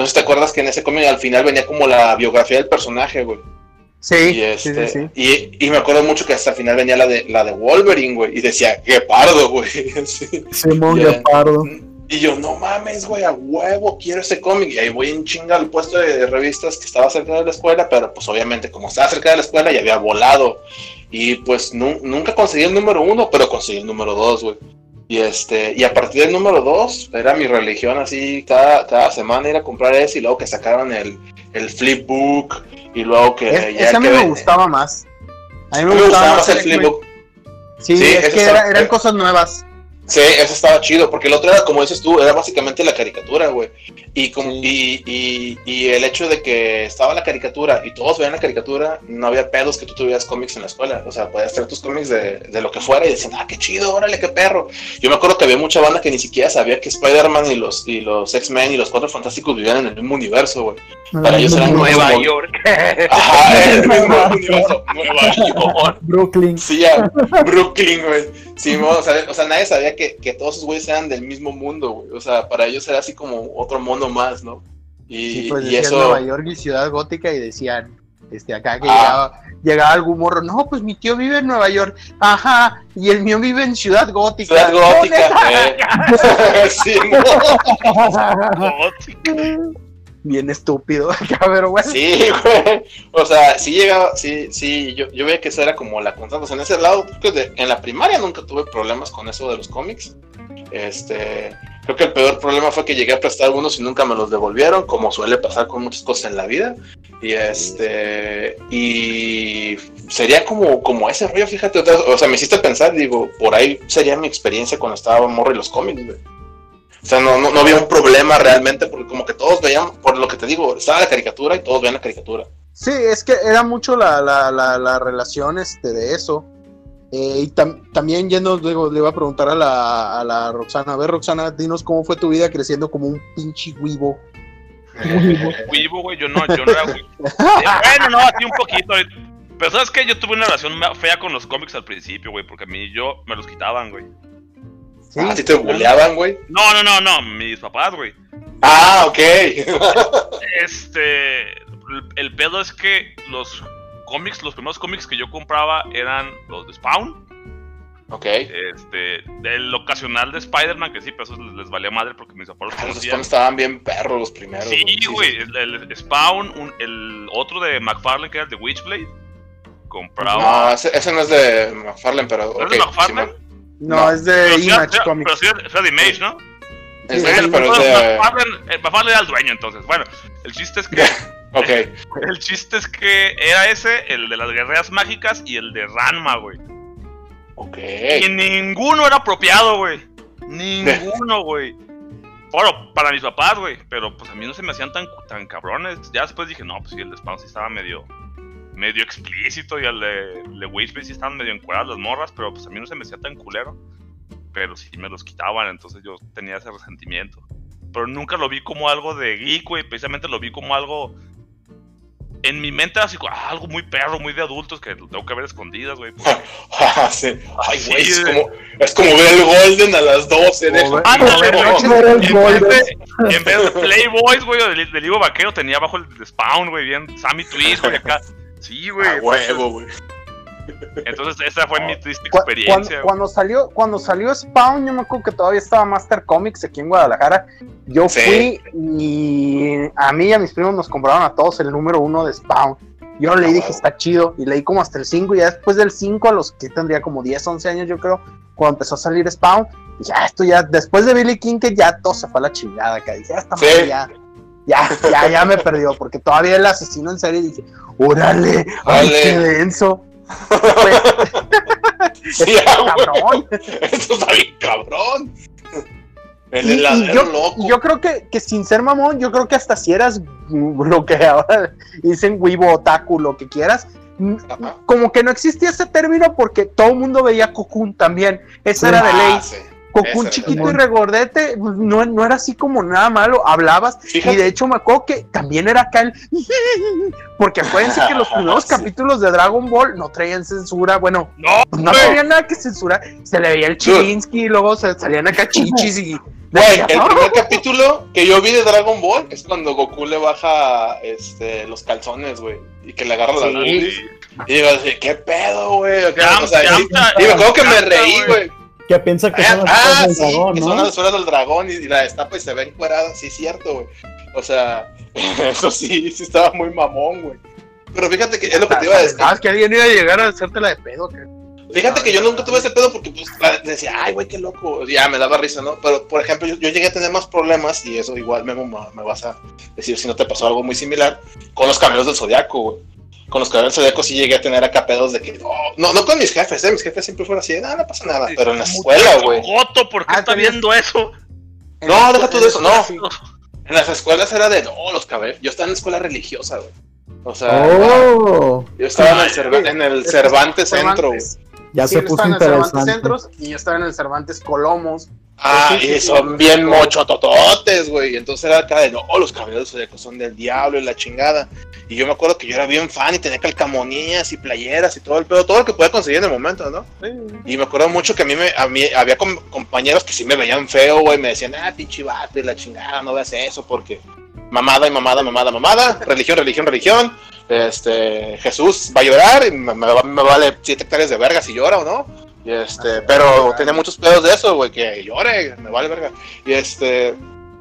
No sé si te acuerdas que en ese cómic al final venía como la biografía del personaje, güey. Sí, Y, este, sí, sí. Y, y me acuerdo mucho que hasta el final venía la de, la de Wolverine, güey. Y decía, qué pardo, güey. Simón Ya. Gapardo. Y yo, no mames, güey, a huevo, quiero ese cómic. Y ahí voy en chinga al puesto de revistas que estaba cerca de la escuela, pero pues obviamente como estaba cerca de la escuela ya había volado. Y pues nu- nunca conseguí el número uno, pero conseguí el número dos, güey. Y este, y a partir del número dos, era mi religión así, cada, cada semana ir a comprar ese y luego que sacaron el, el flipbook y luego que Es- ya ese a mí que me ven- gustaba más. A mí me, me gustaba más el flipbook. Sí, Sí, es que era- eran cosas nuevas. Sí, eso estaba chido, porque el otro era, como dices tú, era básicamente la caricatura, güey. Y, como, y, y, y el hecho de que estaba la caricatura y todos veían la caricatura, no había pedos que tú tuvieras cómics en la escuela. O sea, podías tener tus cómics de, de lo que fuera y decían, ah, qué chido, órale, qué perro. Yo me acuerdo que había mucha banda que ni siquiera sabía que Spider-Man y los, y los X-Men y los Cuatro Fantásticos vivían en el mismo universo, güey. Para ellos eran Nueva como- York. Ajá, el mismo universo. Nueva York. Brooklyn. Sí, ya, Brooklyn, güey. Sí, mo, o, sea, o sea, nadie sabía que, que todos esos güeyes eran del mismo mundo, güey. O sea, para ellos era así como otro mundo más, ¿no? Y, Sí, pues y decían eso. Nueva York y Ciudad Gótica y decían, este, acá que Ah. llegaba, llegaba algún morro, no, pues mi tío vive en Nueva York, ajá, y el mío vive en Ciudad Gótica. Ciudad No, gótica, eh. sí, Bien estúpido, pero bueno. sí, güey. O sea, sí llegaba, sí, sí, yo, yo veía que eso era como la constante. En ese lado, en la primaria nunca tuve problemas con eso de los cómics. Este, creo que el peor problema fue que llegué a prestar algunos y nunca me los devolvieron, como suele pasar con muchas cosas en la vida. Y este, y sería como, como ese rollo, fíjate, o sea, me hiciste pensar, digo, por ahí sería mi experiencia cuando estaba morro y los cómics, güey. O sea, no, no, no había un problema realmente, porque como que todos veían, por lo que te digo, estaba la caricatura y todos veían la caricatura. Sí, es que era mucho la, la, la, la relación este, de eso. Eh, y tam- también yendo, luego le iba a preguntar a la, a la Roxana, a ver Roxana, dinos cómo fue tu vida creciendo como un pinche huivo. Wibo, güey, yo no, yo no era. Eh, Bueno, no, así un poquito. Pero sabes que yo tuve una relación fea con los cómics al principio, güey, porque a mí yo me los quitaban, güey. Sí, ¿A ti te buleaban, güey? No, no, no, no, mis papás, güey. Ah, ok. Este, el, el pedo es que los cómics, los primeros cómics que yo compraba eran los de Spawn, ok. este, del ocasional de Spider-Man, que sí, pero esos les, les valía madre porque mis papás los Ah, Los. Spawn estaban bien perros los primeros. Sí, güey, el, el Spawn, un- el otro de McFarlane que era el de Witchblade, compraba... No, ese, ese no es de McFarlane, pero. ¿No es de McFarlane? No, no, es de Pero Image era- Comics. Pero sí era- era de Image, ¿no? Es Sí, de sí, él, pero es Bueno, de. McFarlane, eh, McFarlane era el dueño, entonces. Bueno, el chiste es que Ok. el chiste es que era ese, el de las guerreras mágicas y el de Ranma, güey. Ok. Y ninguno era apropiado, güey. Ninguno, güey. Bueno, para mis papás, güey. Pero pues a mí no se me hacían tan, tan cabrones. Ya después dije, no, pues sí, el de Spawn sí estaba medio. Medio explícito. Y el de, de Witchblade sí estaban medio encuadradas las morras. Pero pues a mí no se me hacía tan culero. Pero sí me los quitaban. Entonces yo tenía ese resentimiento. Pero nunca lo vi como algo de geek, güey. Precisamente lo vi como algo. En mi mente era así, como, ah, algo muy perro, muy de adultos que lo tengo que ver escondidas, güey. Ah, sí. Ay, güey, Sí, es como, es como ver el Golden a las 12. Como ver- deja- Ándale, el En Golden. vez, de, en vez de Playboys, güey, o del, del libro vaquero, tenía abajo el Spawn, güey, bien Sammy Twist, güey, acá. Sí, güey. A huevo, güey. Entonces, esa fue mi triste experiencia. Cuando, güey. cuando salió, cuando salió Spawn, yo me acuerdo que todavía estaba Master Comics aquí en Guadalajara. Yo Sí. fui y a mí y a mis primos nos compraron a todos el número uno de Spawn. Yo leí, Ah, dije, está chido. Y leí como hasta el 5. Y ya después del 5, a los que tendría como 10, 11 años, yo creo, cuando empezó a salir Spawn, ya esto ya, después de Billy King, que ya todo se fue a la chingada. Que dije, "Ah, esta Sí. madre ya, ya, ya, ya me perdió. Porque todavía el asesino en serie dije, órale, ay, qué denso. Sí, está ah, cabrón. Esto está bien cabrón. El Y- yo, loco. yo creo que, que sin ser mamón, yo creo que hasta si eras lo que ahora dicen Weibo Otaku, lo que quieras, Ajá. como que no existía ese término porque todo el mundo veía Cocoon también. Esa era de Ah, ley. sí. Cocoon esa chiquito y regordete, pues, no, no era así como nada malo, hablabas. Fíjate. Y de hecho me acuerdo que también era acá el... Porque acuérdense que los primeros Sí. capítulos de Dragon Ball no traían censura, bueno, No, pues no tenía nada que censurar. Se le veía el Chilinsky y luego se salían acá chichis y... Güey, el primer capítulo que yo vi de Dragon Ball es cuando Goku le baja este, los calzones, güey. Y que le agarra la Sí. nariz. Y digo así, ¿qué pedo, güey? Jam- O sea, y- me acuerdo que me reí, güey. Que piensa que Ah, son las ah, cosas del sí, dragón, que ¿no? son las esferas del dragón y, y la destapa y se ve encuerada. Sí, cierto, güey. O sea, eso sí, sí estaba muy mamón, güey. Pero fíjate que es lo que te iba a decir. ¿Sabes que alguien iba a llegar a hacértela de pedo? que- Fíjate que yo nunca tuve ese pedo porque pues la- decía, ay, güey, qué loco. Ya me daba risa, ¿no? Pero, por ejemplo, yo, yo llegué a tener más problemas y eso igual me, me vas a decir si no te pasó algo muy similar con los caballeros del zodiaco, güey. Con los caballeros del zodiaco sí llegué a tener acá pedos de que, oh, no, no con mis jefes, ¿eh? Mis jefes siempre fueron así, nada, no pasa nada. Pero en la escuela, güey. Joto, ¿por qué Ah, está también- viendo eso? No, deja tú de eso, no. En las escuelas era de, no, los caballeros. Yo estaba en escuela religiosa, güey. O sea, Oh, yo estaba en el, en el Cervantes Centro, güey. ya Sí, se puso estaba en el Cervantes. Centros y yo estaba en el Cervantes Colomos. Ah, Sí, sí, y sí. son bien mochotototes, güey. Entonces era acá de, no, los caballeros son del diablo y la chingada. Y yo me acuerdo que yo era bien fan y tenía calcamonías y playeras y todo el pedo, todo lo que podía conseguir en el momento, ¿no? Y me acuerdo mucho que a mí, me, a mí había com- compañeros que sí me veían feo, güey. Me decían, ah, pinche vato y la chingada, no veas eso porque mamada y mamada, mamada, mamada. Religión, religión, religión. este, Jesús va a llorar y me, me me vale 7 hectáreas de verga si llora o no. Y este, pero tenía muchos pedos de eso, güey, que llore, me vale verga. Y este,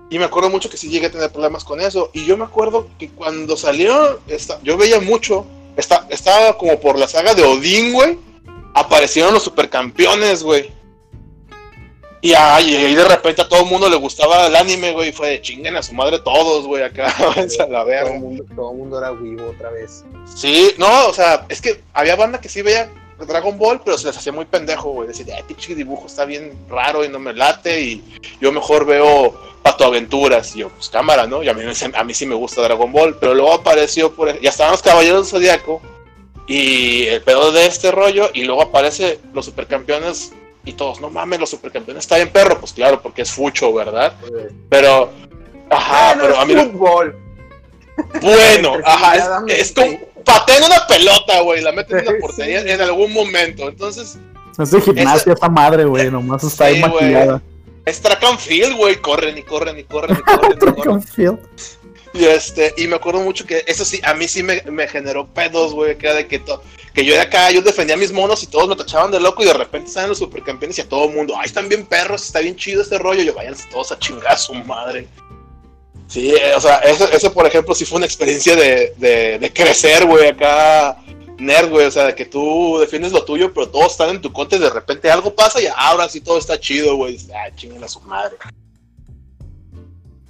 y me acuerdo mucho que sí llegué a tener problemas con eso. Y yo me acuerdo que cuando salió, esta, yo veía mucho, esta, estaba como por la saga de Odín, güey, aparecieron los supercampeones, güey. Y ay, y ahí de repente a todo el mundo le gustaba el anime, güey, y fue de chinguen a su madre todos, güey, acá, váyanse a la Todo el mundo, todo mundo era vivo otra vez. Sí, no, o sea, es que había banda que sí veía Dragon Ball, pero se les hacía muy pendejo, güey. Decir, ay, pinche dibujo está bien raro y no me late, y yo mejor veo Pato Aventuras. Y yo, pues cámara, ¿no? Y a mí, a mí sí me gusta Dragon Ball, pero luego apareció, por, ya estaban los Caballeros del Zodiaco, y el pedo de este rollo, y luego aparece los supercampeones, y todos, no mames, los supercampeones está bien perro, pues claro, porque es fucho, ¿verdad? Pero, ajá, Bueno, pero a mí. fútbol. Bueno, ajá, es como pateen una pelota, güey, la meten en una portería en algún momento. Entonces, Es de gimnasia esta madre, güey. Nomás está ahí maquillada. es track and field, güey, corren y corren y corren y corren y este, y me acuerdo mucho que eso sí, a mí sí me, me generó pedos, güey, que era de que, to- que yo de acá, yo defendía a mis monos y todos me tachaban de loco y de repente salen los supercampeones y a todo el mundo, ay, están bien perros, está bien chido este rollo, yo váyanse todos a chingar a su madre. Sí, eh, o sea, eso, eso por ejemplo sí fue una experiencia de, de, de crecer, güey, acá, nerd, güey, o sea, de que tú defiendes lo tuyo, pero todos están en tu contra y de repente algo pasa y ahora sí todo está chido, güey, ah, chinguen a su madre.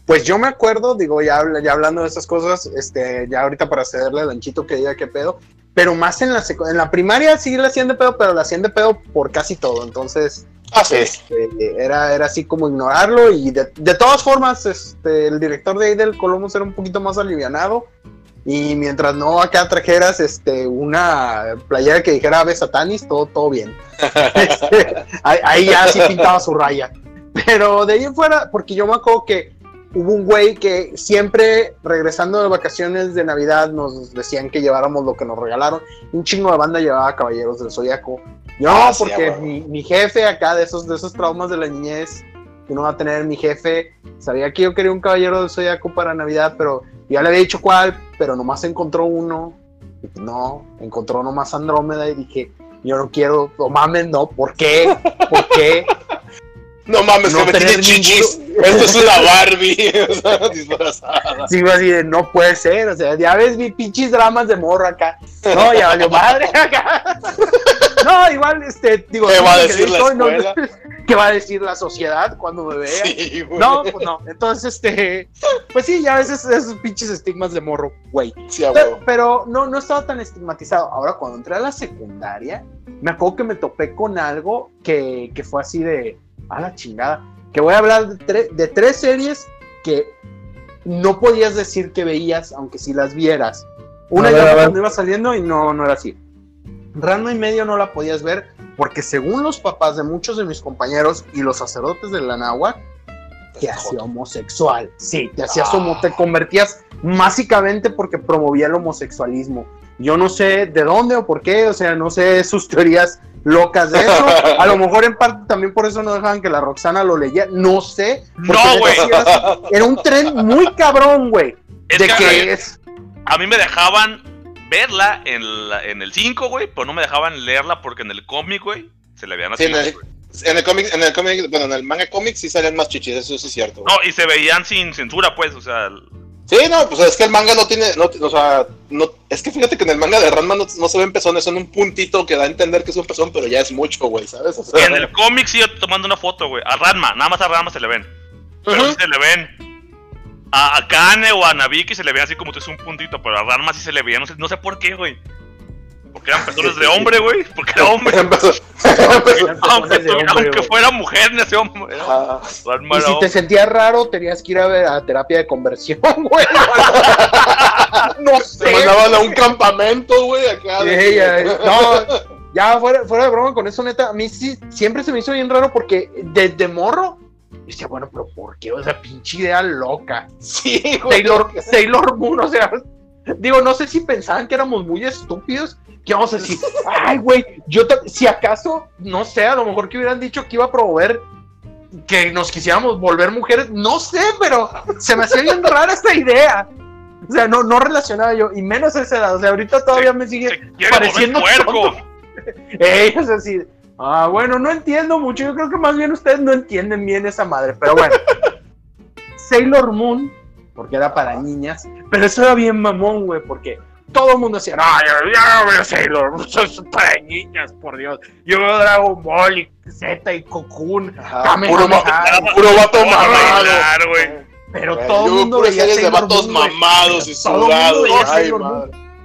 Pues yo me acuerdo, digo, ya, ya hablando de estas cosas, este, ya ahorita para cederle al anchito que diga qué pedo, pero más en la, en la primaria sí la hacían de pedo, pero la hacían de pedo por casi todo, entonces Este, era, era así como ignorarlo y de, de todas formas este, el director de ahí del era un poquito más alivianado y mientras no acá trajeras este, una playera que dijera Ave Satanis, todo, todo bien. Este, ahí, ahí ya sí pintaba su raya. Pero de ahí en fuera, porque yo me acuerdo que hubo un güey que siempre regresando de vacaciones de Navidad nos decían que lleváramos lo que nos regalaron. Un chingo de banda llevaba Caballeros del Zodiaco. Yo Ah, no, sí, porque huevo. mi, mi jefe acá de esos, de esos traumas de la niñez que uno va a tener, mi jefe sabía que yo quería un Caballero del Zodiaco para Navidad, pero ya le había dicho cuál, pero nomás encontró uno. Y pues no, encontró nomás Andrómeda y dije, yo no quiero, no mames, no, ¿por qué? ¿Por qué? No mames, No que me tiene chichis. Esto es una Barbie. o sea, disfrazada. Sí, fue así de, no puede ser, o sea, ya ves mis pinches dramas de morro acá. No, ya valió madre acá. No, igual, este, digo, ¿Qué va a que decir la estoy, no, escuela? ¿Qué va a decir la sociedad cuando me vea? Sí, güey. No, pues no. Entonces, este, pues sí, ya a veces esos pinches estigmas de morro, güey. Sí, Pero, pero no, no estaba tan estigmatizado. Ahora, cuando entré a la secundaria, me acuerdo que me topé con algo que, que fue así de, a la chingada, que voy a hablar de, tre- de tres series que no podías decir que veías, aunque si las vieras. Una ver, ya cuando iba saliendo y no, no era así. Rano y medio no la podías ver porque según los papás de muchos de mis compañeros y los sacerdotes de la náhuatl, te hacía homosexual. Sí, te hacías Ah. homo, te convertías básicamente porque promovía el homosexualismo. Yo no sé de dónde o por qué, o sea, no sé sus teorías locas de eso. A lo mejor en parte también por eso no dejaban que la Roxana lo leyera. No sé. No, güey. Era, un tren muy cabrón, güey. De que, que es. a mí me dejaban verla en, la- en el 5, güey, pero no me dejaban leerla porque en el cómic, güey, se le veían Sí, así. en el, en el cómic, en el cómic, bueno, en el manga cómic sí salen más chichis, eso sí es cierto. güey. No, y se veían sin censura, pues, o sea, Sí, no, pues es que el manga no tiene, no, o sea, no, es que fíjate que en el manga de Ranma no, no se ven pezones, son un puntito que da a entender que es un pezón, pero ya es mucho, güey, ¿sabes? O sea, en el cómic sí tomando una foto, güey, a Ranma, nada más a Ranma se le ven. Pero sí se le ven. A, a Kane o a Nabiki se le ve así como que es un puntito, pero a Ranma sí se le veía, no sé, no sé por qué, güey. Porque eran pezones de hombre, güey, porque era hombre. Aunque, hombre, aunque fuera mujer, ese hombre. Y era si te sentías raro, tenías que ir a, ver a terapia de conversión, güey. no sé. mandaban a un campamento, güey, acá. Sí, ya, no, ya fuera, fuera de broma con eso, neta, a mí sí, siempre se me hizo bien raro porque desde morro, yo decía, bueno, pero ¿por qué? O sea, pinche idea loca. Sí, güey. Taylor, Sailor Moon, o sea, digo, no sé si pensaban que éramos muy estúpidos, que vamos a decir, ay, güey, yo, ta- si acaso, no sé, a lo mejor que hubieran dicho que iba a promover que nos quisiéramos volver mujeres, no sé, pero se me hacía bien rara esta idea. O sea, no, no relacionaba yo, y menos a esa edad. O sea, ahorita todavía me sigue Se pareciendo puerco. así. Ah, bueno, no entiendo mucho. Yo creo que más bien ustedes no entienden bien esa madre. Pero bueno. Sailor Moon, porque era para niñas. Pero eso era bien mamón, güey, porque todo el mundo decía, no, yo, veo Sailor Moon, eso es para niñas, por Dios. Yo veo Dragon Ball y Z y Cocoon. Puro, puro vato mamado. bailar, güey. Pero todo el mundo veía series de vatos Moon, mamados y sudados.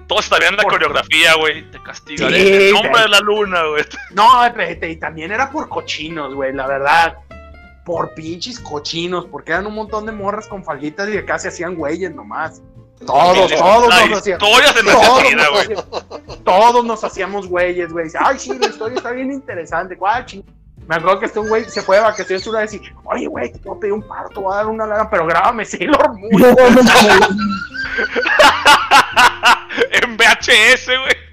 Todos sabían la Por- coreografía, güey. Te castigaré. Sí, el nombre te- de la luna, güey. No, espérate, y también era por cochinos, güey, la verdad. Por pinches cochinos, porque eran un montón de morras con falditas y de acá se hacían güeyes nomás. Todos, La todos nos hacíamos. Todos todos nos hacíamos güeyes, güey. Dice, Ay, sí, la historia está bien interesante. ¿Cuál ching? Me acuerdo que este un güey se fue de vacaciones una vez y, oye, güey, te puedo pedir un paro, te voy a dar una lana, pero grábame Sailor Moon. en VHS, güey.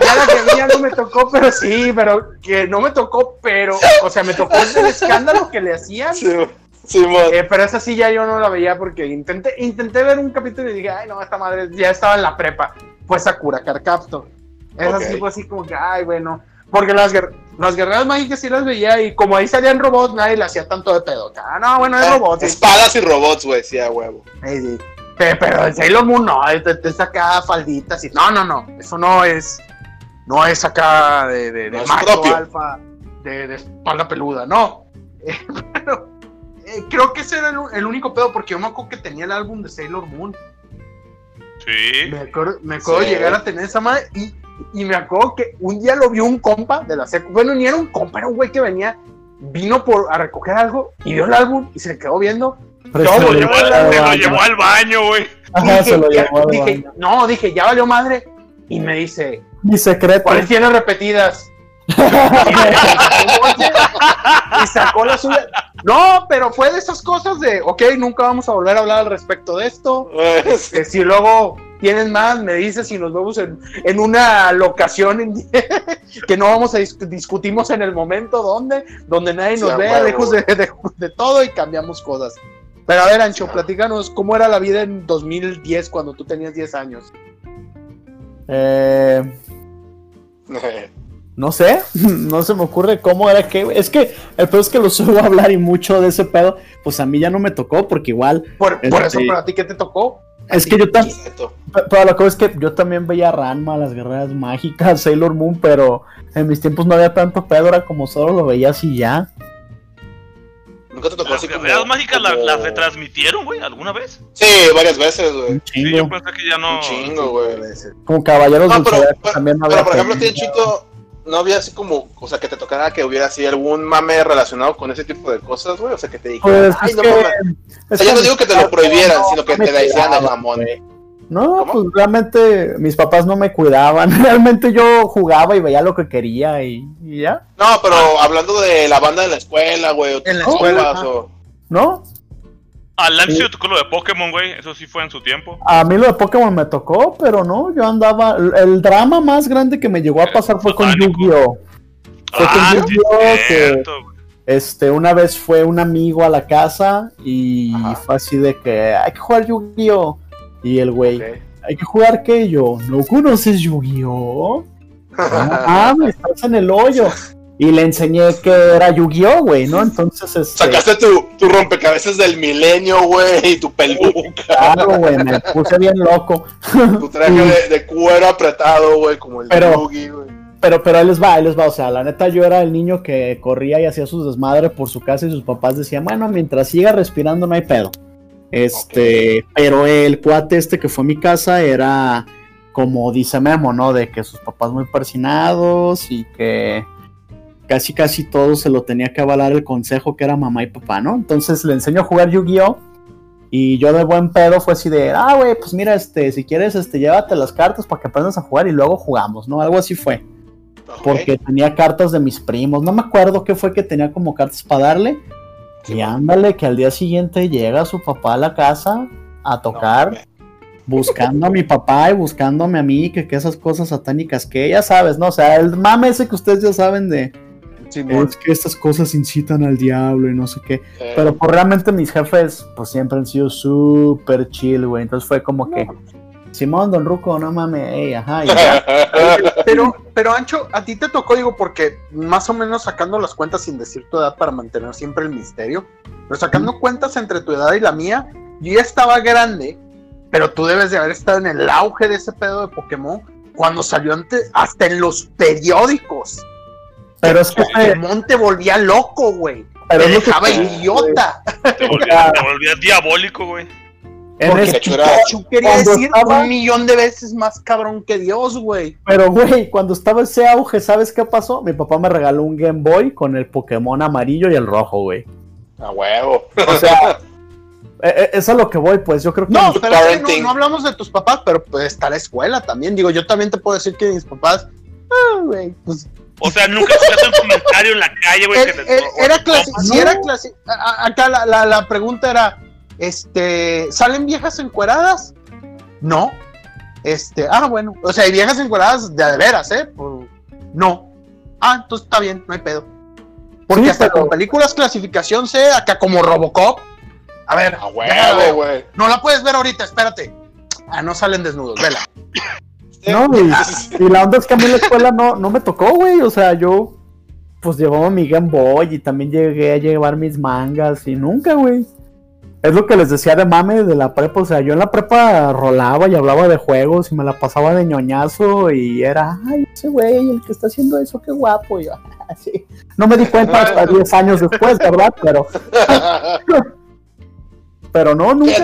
Ya la que a mí ya no me tocó, pero sí, pero que no me tocó, pero, o sea, me tocó el escándalo que le hacían. Sí, Simón. Eh, pero esa sí ya yo no la veía porque intenté, intenté ver un capítulo y dije, ay no, esta madre ya estaba en la prepa. Fue Sakura Carcaptor. Esa Ok. sí fue así como que, ay, bueno. Porque las, las guerreras mágicas sí las veía y como ahí salían robots, nadie le hacía tanto de pedo. Ah, no, bueno, es Eh, robots. Espadas y robots, güey, sí, a huevo. Sí. Pero en Sailor Moon no, te, te saca falditas y no, no, no, eso no es, no es acá de, de, de No macho propio. alfa, de, de espalda peluda, no. Eh, pero, eh, creo que ese era el, el único pedo porque yo me acuerdo que tenía el álbum de Sailor Moon. Sí. Me acuerdo, me acuerdo Sí. llegar a tener esa madre y, y me acuerdo que un día lo vio un compa de la secu. Bueno, ni era un compa, era un güey que venía, vino por a recoger algo y vio el álbum y se le quedó viendo. Pero No, se lo lo llevó al Se lo baño. llevó al baño, güey. Ajá, Dije, se lo ya- llevó al dije, baño. no, dije, ya valió madre. Y me dice, Mi secreto. ¿cuáles tienes repetidas? y sacó la suya. No, pero fue de esas cosas de, ok, nunca vamos a volver a hablar al respecto de esto. Que si luego tienes más, me dices y nos vemos en, en una locación en- que no vamos a dis- discutimos en el momento donde, donde nadie Sí, nos a vea, lejos de, de- de todo y cambiamos cosas. Pero a ver, Ancho, platícanos cómo era la vida en 2010 cuando tú tenías 10 años. Eh, no sé, no se me ocurre cómo era que. Es que el pedo es que lo suelo hablar y mucho de ese pedo, pues a mí ya no me tocó, porque igual. Por, por eso, Este- para ti, ¿qué te tocó? Es que yo también. Pero la cosa es que yo también veía Ranma, las guerreras mágicas, Sailor Moon, pero en mis tiempos no había tanto pedo, era como solo lo veía así ya. Nunca te tocó Las así como. guerreras mágicas la- como- las retransmitieron, güey, alguna vez. Sí, varias veces, güey. Un Sí, chingo. yo pensé que ya no. Un chingo, güey. Como Caballeros No, del pero, Zodiaco pero- también no pero, había por ejemplo, tío Chito, no había así como, o sea, que te tocara que hubiera así algún mame relacionado con ese tipo de cosas, güey. O sea, que te dijeran, Pues ay, es no que- mames. es sea, yo no digo que te lo prohibieran, sino que te la hicieran cuidaban, mamón. güey. No, ¿Cómo? pues realmente mis papás no me cuidaban. Realmente yo jugaba y veía lo que quería y, y ya. No, pero hablando de la banda de la escuela, güey. o tus En la escuela, o- ¿No? A Lance Sí. tocó lo de Pokémon, güey. Eso sí fue en su tiempo. A mí lo de Pokémon me tocó, pero no, yo andaba. El, drama más grande que me llegó a pasar fue con. Yu-Gi-Oh! Fue con Ah, sí, Yu-Gi-Oh! que cierto, güey. este, una vez fue un amigo a la casa y Ajá. fue así de que hay que jugar Yu-Gi-Oh! Y el güey, Ok. ¿hay que jugar qué? Y yo, ¿no conoces Yu-Gi-Oh? Ah, me estás en el hoyo. Y le enseñé que era Yu-Gi-Oh, güey, ¿no? Entonces, este, Sacaste tu, tu rompecabezas del milenio, güey, y tu peluca, claro, güey, me puse bien loco. tu traje de, de cuero apretado, güey, como el Pero- Yugi, güey. Pero, pero ahí les va, ahí les va. O sea, la neta, yo era el niño que corría y hacía sus desmadres por su casa y sus papás decían, bueno, mientras siga respirando no hay pedo. Este, pero el cuate este que fue a mi casa era como dice Memo, ¿no? De que sus papás muy persinados y que casi casi todo se lo tenía que avalar el consejo que era mamá y papá, ¿no? Entonces le enseño a jugar Yu-Gi-Oh! Y yo de buen pedo fue así de, ah, güey, pues mira, este, si quieres, este, llévate las cartas para que aprendas a jugar y luego jugamos, ¿no? Algo así fue porque tenía cartas de mis primos. No me acuerdo qué fue que tenía como cartas para darle. Y ándale, que al día siguiente llega su papá a la casa a tocar, buscando a mi papá y buscándome a mí, que, que esas cosas satánicas que ya sabes, ¿no? O sea, el mame ese que ustedes ya saben de Simón. es que estas cosas incitan al diablo y no sé qué. Eh, Pero pues realmente mis jefes pues siempre han sido súper chill, güey. Entonces fue como que, Simón, Don Ruco, no mames, ey, ajá, y ya. Pero, pero Ancho, a ti te tocó, digo, porque más o menos sacando las cuentas sin decir tu edad para mantener siempre el misterio, pero sacando cuentas entre tu edad y la mía, yo ya estaba grande, pero tú debes de haber estado en el auge de ese pedo de Pokémon cuando salió ante- hasta en los periódicos. Pero es que, Pokémon te volvía loco, güey. pero Te es que dejaba idiota. Te volvías diabólico, güey. en Porque ese- Pikachu quería decir estaba- un millón de veces más cabrón que Dios, güey. Pero, güey, cuando estaba ese auge, ¿sabes qué pasó? Mi papá me regaló un Game Boy con el Pokémon amarillo y el rojo, güey. A huevo. O sea, eh, eh, eso es a lo que voy, pues yo creo que... No, pero es que no, parenting. no hablamos de tus papás, pero pues está la escuela también. Digo, yo también te puedo decir que mis papás, ah, güey, pues O sea, nunca escuchaste un comentario en la calle, güey. er- que te- er- era clase, no. si era clase, acá la, la, la pregunta era, este, ¿salen viejas encueradas? No. Este, ah, bueno, o sea, hay viejas encueradas de de veras, ¿eh? Pues, no. Ah, entonces está bien, no hay pedo. Porque Sí, hasta pero- con películas clasificación C, acá como Robocop. A ver, A déjala ver. huevo, güey. no la puedes ver ahorita, espérate. Ah, no salen desnudos, vela. No, güey. Y la onda es que a mí en la escuela no, no me tocó, güey. O sea, yo pues llevaba mi Game Boy y también llegué a llevar mis mangas y nunca, güey. Es lo que les decía de mame de la prepa. O sea, yo en la prepa rolaba y hablaba de juegos y me la pasaba de ñoñazo y era, ay, ese güey, el que está haciendo eso, qué guapo. Y yo, "Ah, sí. No me di cuenta hasta 10 años después, ¿verdad? Pero, pero no, nunca.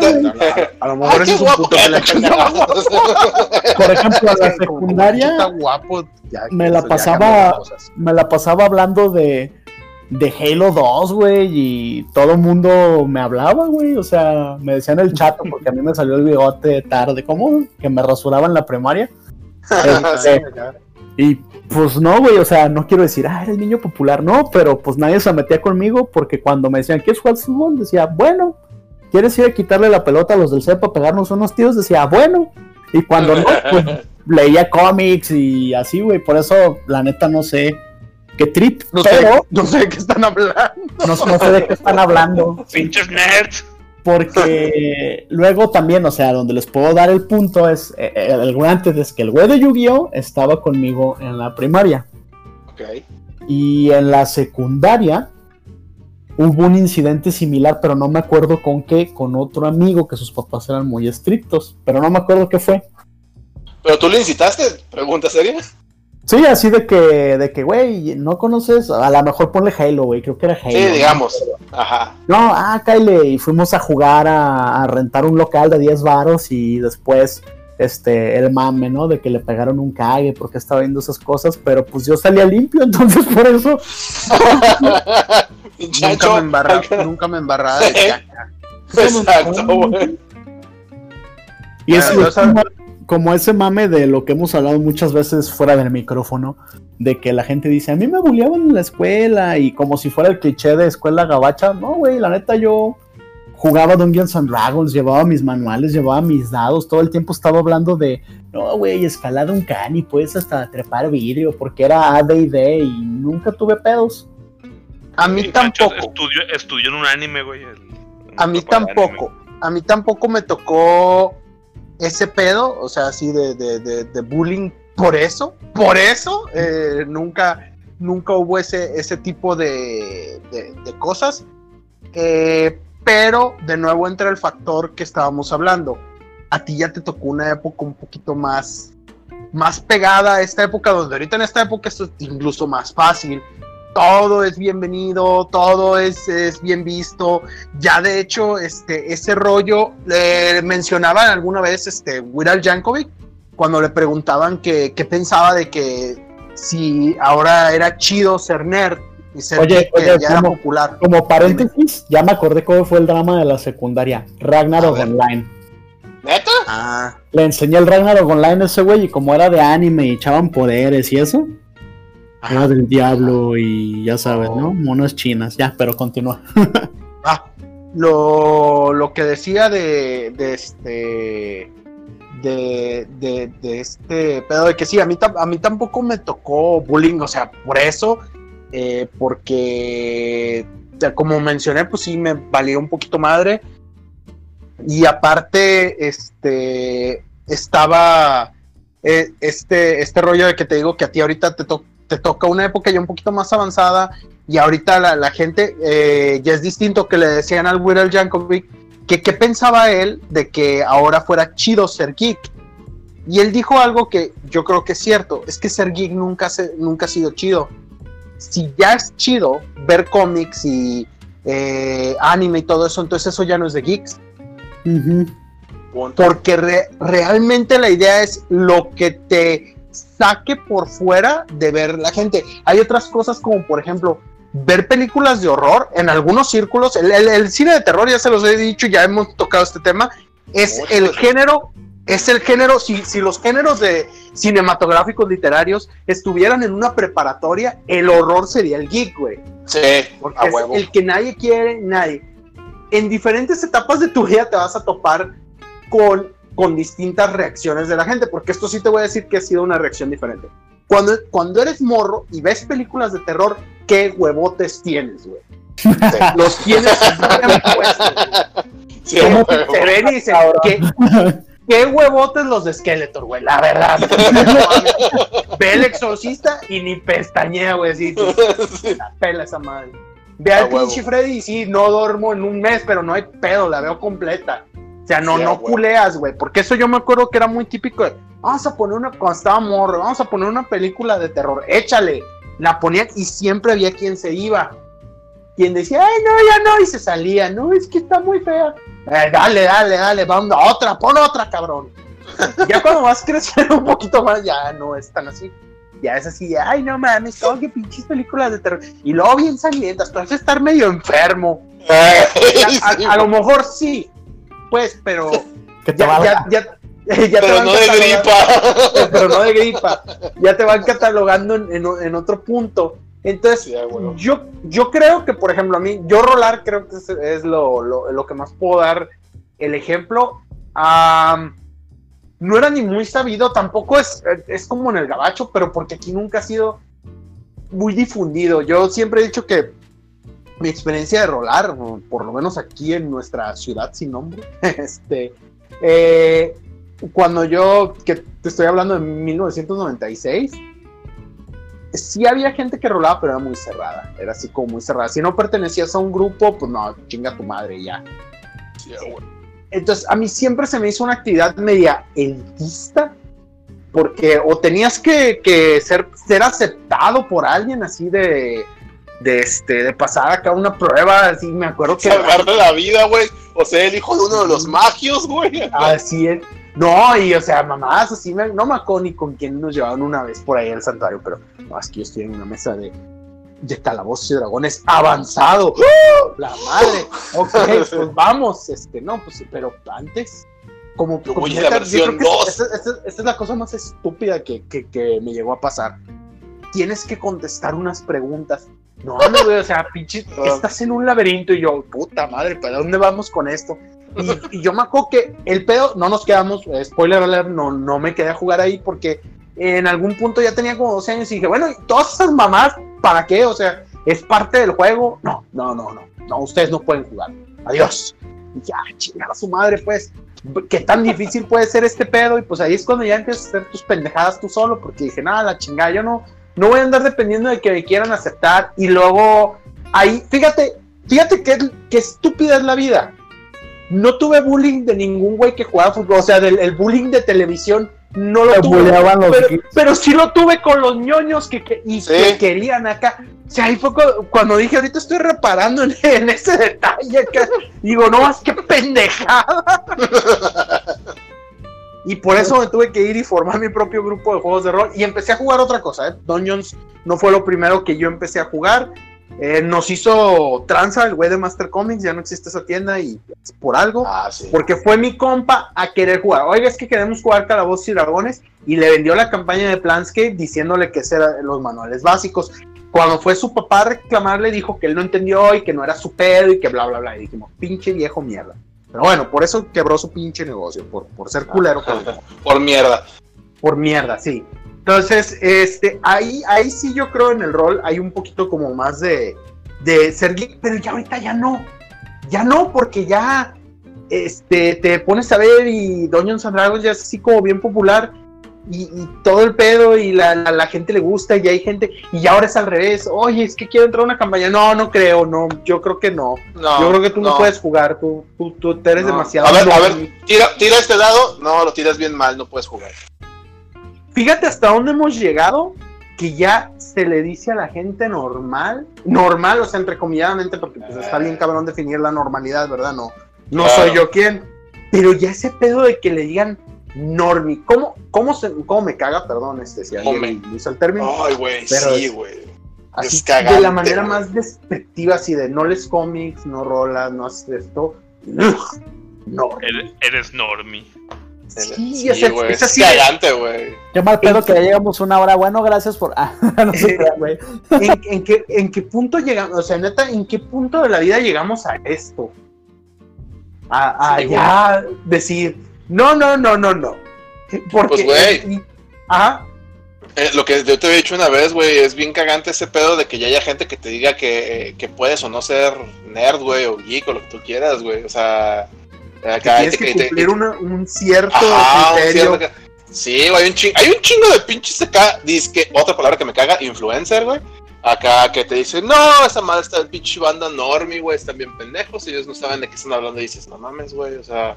A lo mejor es un guapo puto que le. Por ejemplo, en la secundaria está guapo, ya- me la pasaba- me la pasaba hablando de, de Halo 2, güey, y todo el mundo me hablaba, güey, o sea, me decían el chato porque a mí me salió el bigote tarde, ¿cómo? Que me rasuraba en la primaria. Este, y pues no, güey, o sea, no quiero decir, ah, eres niño popular, no, pero pues nadie se metía conmigo porque cuando me decían, ¿quieres jugar fútbol? Decía, bueno, ¿quieres ir a quitarle la pelota a los del CEPA, pegarnos unos tiros? Decía, bueno, y cuando no, pues leía cómics y así, güey, por eso la neta no sé qué trip, No pero sé, no sé de qué están hablando. no, no sé de qué están hablando. Pinches nerds. Porque luego también, o sea, donde les puedo dar el punto es, eh, eh, el antes es que el güey de Yu-Gi-Oh estaba conmigo en la primaria. Ok. Y en la secundaria hubo un incidente similar, pero no me acuerdo con qué, con otro amigo que sus papás eran muy estrictos, pero no me acuerdo qué fue. ¿Pero tú le incitaste? ¿Pregunta seria? Sí, así de que, de que, güey, no conoces, a lo mejor ponle Halo, güey, creo que era Halo. Sí, ¿no? digamos. Ajá. No, ah, Kyle, y fuimos a jugar a, a rentar un local de 10 varos y después, este, el mame, ¿no? De que le pegaron un cague porque estaba viendo esas cosas, pero pues yo salía limpio, entonces por eso, Nunca me embarraba, nunca me embarraba de caca. Exacto, güey. y es Ah, como, como ese mame de lo que hemos hablado muchas veces fuera del micrófono, de que la gente dice, a mí me bulleaban en la escuela y como si fuera el cliché de escuela gabacha, no, güey, la neta yo jugaba Dungeons and Dragons, llevaba mis manuales, llevaba mis dados, todo el tiempo estaba hablando de, no, güey, escalada un can y puedes hasta trepar vidrio, porque era AD&D y nunca tuve pedos. A mí tampoco. Estudió, estudió en un anime, güey. el- A mí tampoco. A mí tampoco me tocó ese pedo, o sea, así de, de, de- de bullying por eso. Por eso eh, nunca, nunca hubo ese, ese tipo de, de- de cosas. Eh, pero de nuevo entra el factor que estábamos hablando. A ti ya te tocó una época un poquito más, más pegada a esta época, donde ahorita en esta época esto es incluso más fácil. Todo es bienvenido, todo es, es bien visto. Ya de hecho, este, ese rollo le mencionaban alguna vez este, Weird Jankovic cuando le preguntaban que- qué pensaba de que si ahora era chido ser nerd y ser Oye, que oye, ya era ¿cómo? popular. Como paréntesis, ya me acordé cómo fue el drama de la secundaria, Ragnarok. Online. ¿Neta? Ah, Le enseñé el Ragnarok Online a ese güey y como era de anime y echaban poderes y eso, era del diablo y ya sabes, ¿no? Monos chinas, ya, pero continúa. Ah, lo, lo que decía de, de este de, de, de este pedo de que sí, a mí, a mí tampoco me tocó bullying, o sea, por eso eh, porque, como mencioné, pues sí me valió un poquito madre. Y aparte, este, estaba eh, este, este rollo de que te digo que a ti ahorita te, to- te toca una época ya un poquito más avanzada y ahorita la, la gente eh, ya es distinto que le decían al Weird Al Yankovic que qué pensaba él de que ahora fuera chido ser geek. Y él dijo algo que yo creo que es cierto, es que ser geek nunca, se, nunca ha sido chido. Si ya es chido ver cómics y eh, anime y todo eso, entonces eso ya no es de geeks. Ujú. Punto. Porque re- realmente la idea es lo que te saque por fuera de ver la gente. Hay otras cosas como, por ejemplo, ver películas de horror en algunos círculos. El, el- el cine de terror, ya se los he dicho, ya hemos tocado este tema. Es el género, es el género, si, si los géneros de cinematográficos literarios estuvieran en una preparatoria, el horror sería el geek, güey. Sí, Porque a es huevo. el que nadie quiere, nadie. En diferentes etapas de tu vida te vas a topar con, con distintas reacciones de la gente, porque esto sí te voy a decir que ha sido una reacción diferente. Cuando, cuando eres morro y ves películas de terror, ¿qué huevotes tienes, güey? Los tienes bien puestos. Sí. Se ven y dicen, ¿qué, qué huevotes los de Skeletor, güey, la verdad. Ve el exorcista y ni pestañea, güey. Sí. la pela esa madre. Ve A al pinche Freddy y sí, no duermo en un mes, pero no hay pedo, la veo completa. O sea, no, no culeas, güey. Porque eso yo me acuerdo que era muy típico de, vamos a poner una, cuando estaba morro, vamos a poner una película de terror, échale. La ponían y siempre había quien se iba. Quien decía, ay, no, ya no, y se salía, no, es que está muy fea. "Eh, dale, dale, dale, vamos a otra, pon otra, cabrón. ya cuando vas creciendo un poquito más, ya no es tan así. Ya es así, ay, no mames, todo que pinches películas de terror. Y luego bien sangrientas, tú vas a estar medio enfermo. A, a- a lo mejor sí, pues, pero Que te ya, ya, ya, ya te Pero van no de catalogando- gripa. pero no de gripa. Ya te van catalogando en, en- en otro punto. Entonces, Sí, yo, yo creo que, por ejemplo, a mí, yo rolar creo que es, es lo, lo- lo que más puedo dar el ejemplo. No era ni muy sabido, tampoco es, es como en el gabacho, pero porque aquí nunca ha sido muy difundido. Yo siempre he dicho que mi experiencia de rolar, por lo menos aquí en nuestra ciudad sin nombre, este, eh, cuando yo, que te estoy hablando de 1996, sí había gente que rolaba, pero era muy cerrada. Era así como muy cerrada. Si no pertenecías a un grupo, pues no, chinga tu madre ya. Sí, a huevo. Entonces, a mí siempre se me hizo una actividad media elitista, porque o tenías que, que ser, ser aceptado por alguien así de, de, este, de pasar acá una prueba, así me acuerdo que... Salvarle la vida, güey. O sea, el hijo de uno de los magios, güey. Así es. No, y o sea, mamás, así me, no me acuerdo ni con quién nos llevaron una vez por ahí al santuario, pero no, es que yo estoy en una mesa de, de calabozos y dragones avanzado. ¡Oh! La madre. Ok, pues vamos, este, no, pues pero antes, como, como la versión creo que dos. esta, esta- esta es la cosa más estúpida que, que, que me llegó a pasar. Tienes que contestar unas preguntas. No, no, güey, o sea, pinche, estás en un laberinto y yo, puta madre, ¿para dónde vamos con esto? Y, y yo me acuerdo que el pedo, no nos quedamos, eh, spoiler alert, no, no me quedé a jugar ahí porque en algún punto ya tenía como 12 años y dije, bueno, ¿y todas esas mamás, ¿para qué? O sea, ¿es parte del juego? No, no, no, no, no, ustedes no pueden jugar. Adiós. Y ya, chingar a su madre, pues. ¿Qué tan difícil puede ser este pedo? Y pues ahí es cuando ya empiezas a hacer tus pendejadas tú solo, porque dije, nada, la chingada, yo no, no voy a andar dependiendo de que me quieran aceptar. Y luego, ahí, fíjate, fíjate qué, qué estúpida es la vida. No tuve bullying de ningún güey que jugaba fútbol, o sea, del el bullying de televisión no lo Te tuve. los Pero, pero sí lo tuve con los ñoños que, que- y Sí. que querían acá. O sea, ahí fue cu- cuando dije, ahorita estoy reparando en, en ese detalle acá. Digo, no, es que pendejada. Y por eso me tuve que ir y formar mi propio grupo de juegos de rol. Y empecé a jugar otra cosa. ¿eh? Dungeons no fue lo primero que yo empecé a jugar. Eh, nos hizo tranza el güey de Master Comics. Ya no existe esa tienda y es por algo. Ah, sí. Porque fue mi compa a querer jugar. Oiga, es que queremos jugar Calabozos y Dragones. Y le vendió la campaña de Planscape diciéndole que eran los manuales básicos. Cuando fue su papá a reclamarle, dijo que él no entendió y que no era su pedo y que bla, bla, bla. Y dijimos, pinche viejo mierda. Pero bueno, por eso quebró su pinche negocio, por, por ser culero, por, Por mierda. por mierda, sí. Entonces, este, ahí, ahí sí yo creo en el rol hay un poquito como más de, de ser geek, pero ya ahorita ya no. Ya no, porque ya este, te pones a ver y Dungeons and Dragons ya es así como bien popular y, y todo el pedo y la, la, la gente le gusta y hay gente y ahora es al revés. Oye, es que quiero entrar a una campaña. No, no creo, no, yo creo que no. No, yo creo que tú no, puedes jugar, tú, tú, tú eres No. demasiado. A ver, a ver, normie. tira, tira este dado. No, lo tiras bien mal, no puedes jugar. Fíjate hasta dónde hemos llegado que ya se le dice a la gente normal, normal, o sea, entrecomilladamente, porque pues está bien cabrón definir la normalidad, ¿verdad? No, no Claro. soy yo quien. Pero ya ese pedo de que le digan normi, ¿cómo, cómo, se, cómo me caga? Perdón, este, si ¿Cómo alguien usa el término. Ay, güey, sí, es- güey. así, es cagante, de la manera güey. más despectiva, así de no les cómics, no rolas, no haces esto. No. Eres, eres normie. Sí, o sea, güey, es es así cagante, güey. Qué mal pedo que ya llegamos una hora. Bueno, gracias por. Ah, no sé, güey. ¿En, en qué, ¿En qué punto llegamos? O sea, neta, ¿en qué punto de la vida llegamos a esto? A, a Sí, ya decir, no, no, no, no, no. Porque. Pues, güey. Ajá. Eh, lo que yo te había dicho una vez, güey, es bien cagante ese pedo de que ya haya gente que te diga que, que puedes o no ser nerd, güey, o geek, o lo que tú quieras, güey. O sea, que acá tienes te- que te- cumplir una- un cierto Ajá, un criterio. cierto- Sí, güey, hay un chingo, hay un chingo de pinches acá, que otra palabra que me caga, influencer, güey. Acá que te dicen, no, esa madre está en pinche banda normie, güey, están bien pendejos, ellos no saben de qué están hablando y dices, no mames, güey, o sea,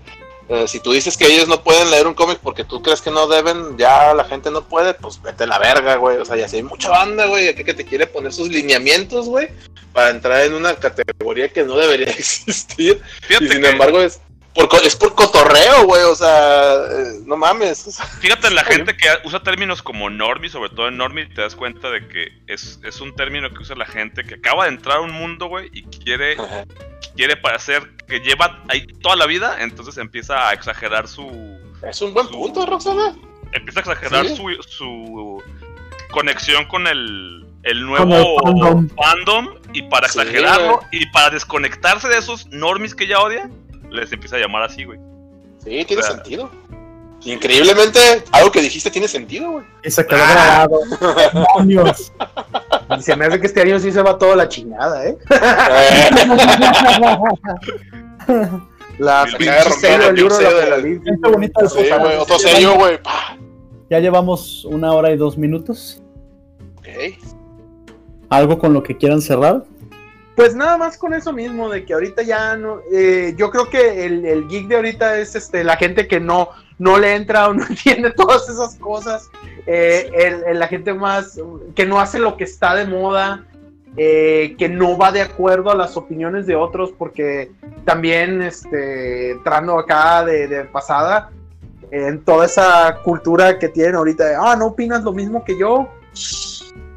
eh, si tú dices que ellos no pueden leer un cómic porque tú crees que no deben, ya la gente no puede, pues vete a la verga, güey, o sea, ya si hay mucha banda, güey, que, que te quiere poner sus lineamientos, güey, para entrar en una categoría que no debería existir. Fíjate, Y sin que- embargo es por, es por cotorreo, güey, o sea, eh, no mames. o sea, fíjate en la gente que usa términos como normie, sobre todo en normie, te das cuenta de que es, es un término que usa la gente que acaba de entrar a un mundo, güey, y quiere, quiere parecer que lleva ahí toda la vida, entonces empieza a exagerar su... Es un buen punto, Roxana. Empieza a exagerar Sí. su, su conexión con el, el nuevo el fandom. fandom, y para Sí, exagerarlo y para desconectarse de esos normies que ya odia, les empieza a llamar así, güey. Sí, tiene O sea, sentido. Increíblemente, algo que dijiste tiene sentido, güey. Y se quedó grabado. Demonios. Y se me hace que este año sí se va toda la chingada, ¿eh? La acaba de romper el libro Gente güey. bonita sí, güey, otro sello, güey. Ya llevamos una hora y dos minutos. Ok. ¿Algo con lo que quieran cerrar? Pues nada más con eso mismo, de que ahorita ya no. eh, yo creo que el, el geek de ahorita es este la gente que no, no le entra o no entiende todas esas cosas. eh, el- el- la gente más. que no hace lo que está de moda. eh, que no va de acuerdo a las opiniones de otros, porque también, este, entrando acá de, de pasada, en toda esa cultura que tienen ahorita de, ah, no opinas lo mismo que yo,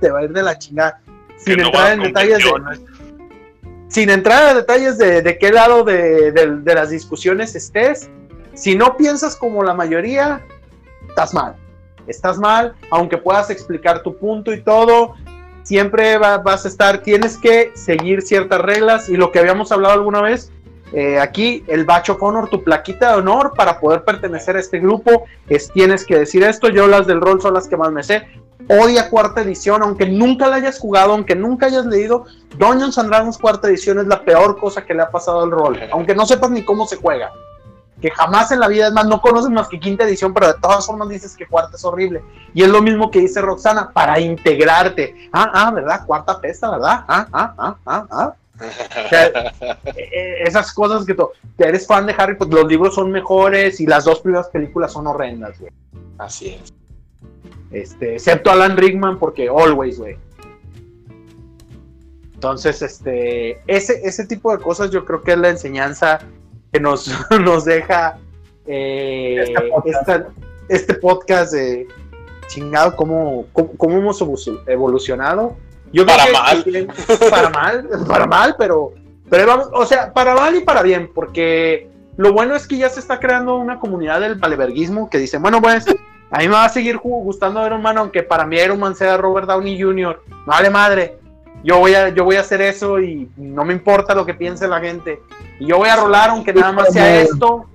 te va a ir de la chingada. Sin no entrar en detalles de. Sin entrar a detalles de, qué lado de, las discusiones estés, si no piensas como la mayoría, estás mal. Estás mal, aunque puedas explicar tu punto y todo, siempre va- vas a estar, tienes que seguir ciertas reglas y lo que habíamos hablado alguna vez, eh, aquí el Batch of Honor, tu plaquita de honor para poder pertenecer a este grupo, es tienes que decir esto, yo las del rol son las que más me sé. Odia cuarta edición, aunque nunca la hayas jugado, aunque nunca hayas leído, Dungeons and Dragons cuarta edición es la peor cosa que le ha pasado al rol, aunque no sepas ni cómo se juega. Que jamás en la vida, es más, no conoces más que quinta edición, pero de todas formas dices que cuarta es horrible. Y es lo mismo que dice Roxana, para integrarte. Ah, ah, ¿verdad? Cuarta pesta, ¿verdad? Ah, ah, ah, ah, ah. O sea, eh, eh, esas cosas que tú, eres fan de Harry Potter, los libros son mejores y las dos primeras películas son horrendas, güey. Así es. Este, excepto Alan Rickman, porque always, güey. Entonces, este, ese, ese tipo de cosas yo creo que es la enseñanza que nos, nos deja eh, Este podcast. esta- este podcast de chingado, cómo, cómo, cómo hemos evo- evolucionado. Yo creo Para que- mal. que- para mal, para mal, pero, pero vamos, o sea, para mal y para bien, porque lo bueno es que ya se está creando una comunidad del valeverguismo que dice, bueno, pues, a mí me va a seguir gustando Iron Man, aunque para mí Iron Man sea Robert Downey Jr. Vale madre. Yo voy, a, yo voy a hacer eso y no me importa lo que piense la gente. Y yo voy a rolar aunque nada más sea esto.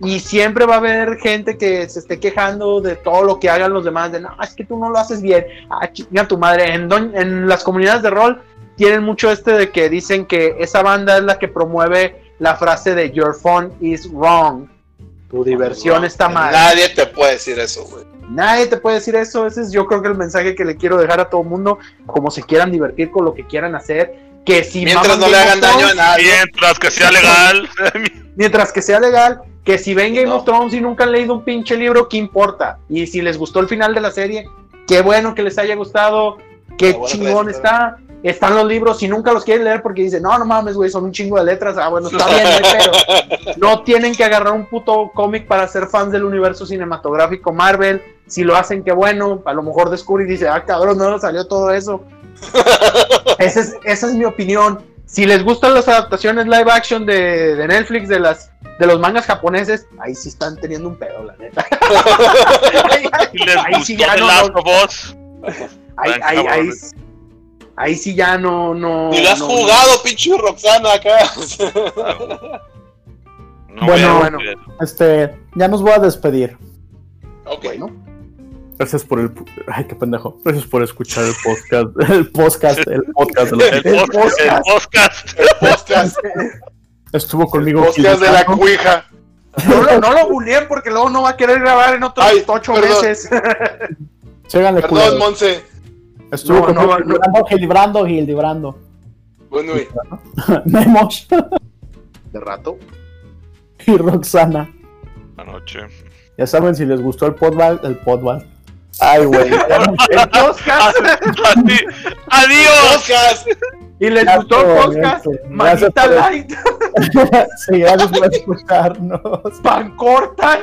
Y siempre va a haber gente que se esté quejando de todo lo que hagan los demás, de no, es que tú no lo haces bien, ah, chinga tu madre. En, don- en las comunidades de rol tienen mucho este de que dicen que esa banda es la que promueve la frase de Your fun is wrong. Tu diversión está mal. Nadie te puede decir eso, güey. Nadie te puede decir eso. Ese es yo creo que el mensaje que le quiero dejar a todo el mundo. Como se quieran divertir con lo que quieran hacer. Que si Mientras no le hagan daño a nadie. Mientras que sea legal. Mientras que sea legal. Que si ven Game No. of Thrones y nunca han leído un pinche libro, ¿qué importa? Y si les gustó el final de la serie, qué bueno que les haya gustado. Qué Qué chingón está. Están los libros, si nunca los quieren leer porque dicen, no, no mames, güey, son un chingo de letras. Ah, bueno, está bien, pedo. No tienen que agarrar un puto cómic para ser fans del universo cinematográfico Marvel. Si lo hacen, qué bueno. A lo mejor descubre y dice, ah, cabrón, no salió todo eso. Esa es, esa es mi opinión. Si les gustan las adaptaciones live action de, de Netflix de las de los mangas japoneses, ahí sí están teniendo un pedo, la neta. ahí, Y les ahí gustó sí ya no, ahí, Están ahí- ahí- sí ya no, no. Ni lo has no- jugado, pinche Roxana acá. No Bueno, bueno. Este, ya nos voy a despedir. ok. Bueno, Gracias por el. Ay, qué pendejo. Gracias por escuchar el podcast. El podcast. El podcast de los- El, El podcast. El podcast. Estuvo conmigo. podcast de la cuija. no, lo- no lo buleen porque luego no va a querer grabar en otros Ay, ocho perdón. meses. Síganle, Perdón. Monse. Estuvo No, conmigo no, no. Gilbrando. Bueno, y Memos De rato. y Roxana. Anoche. Ya saben, si les gustó el podcast, el podcast. Ay, güey. ya El podcast. Adi- Adiós. y les Ya gustó el podcast. por- light. sí, gracias por escucharnos. Pan cortan.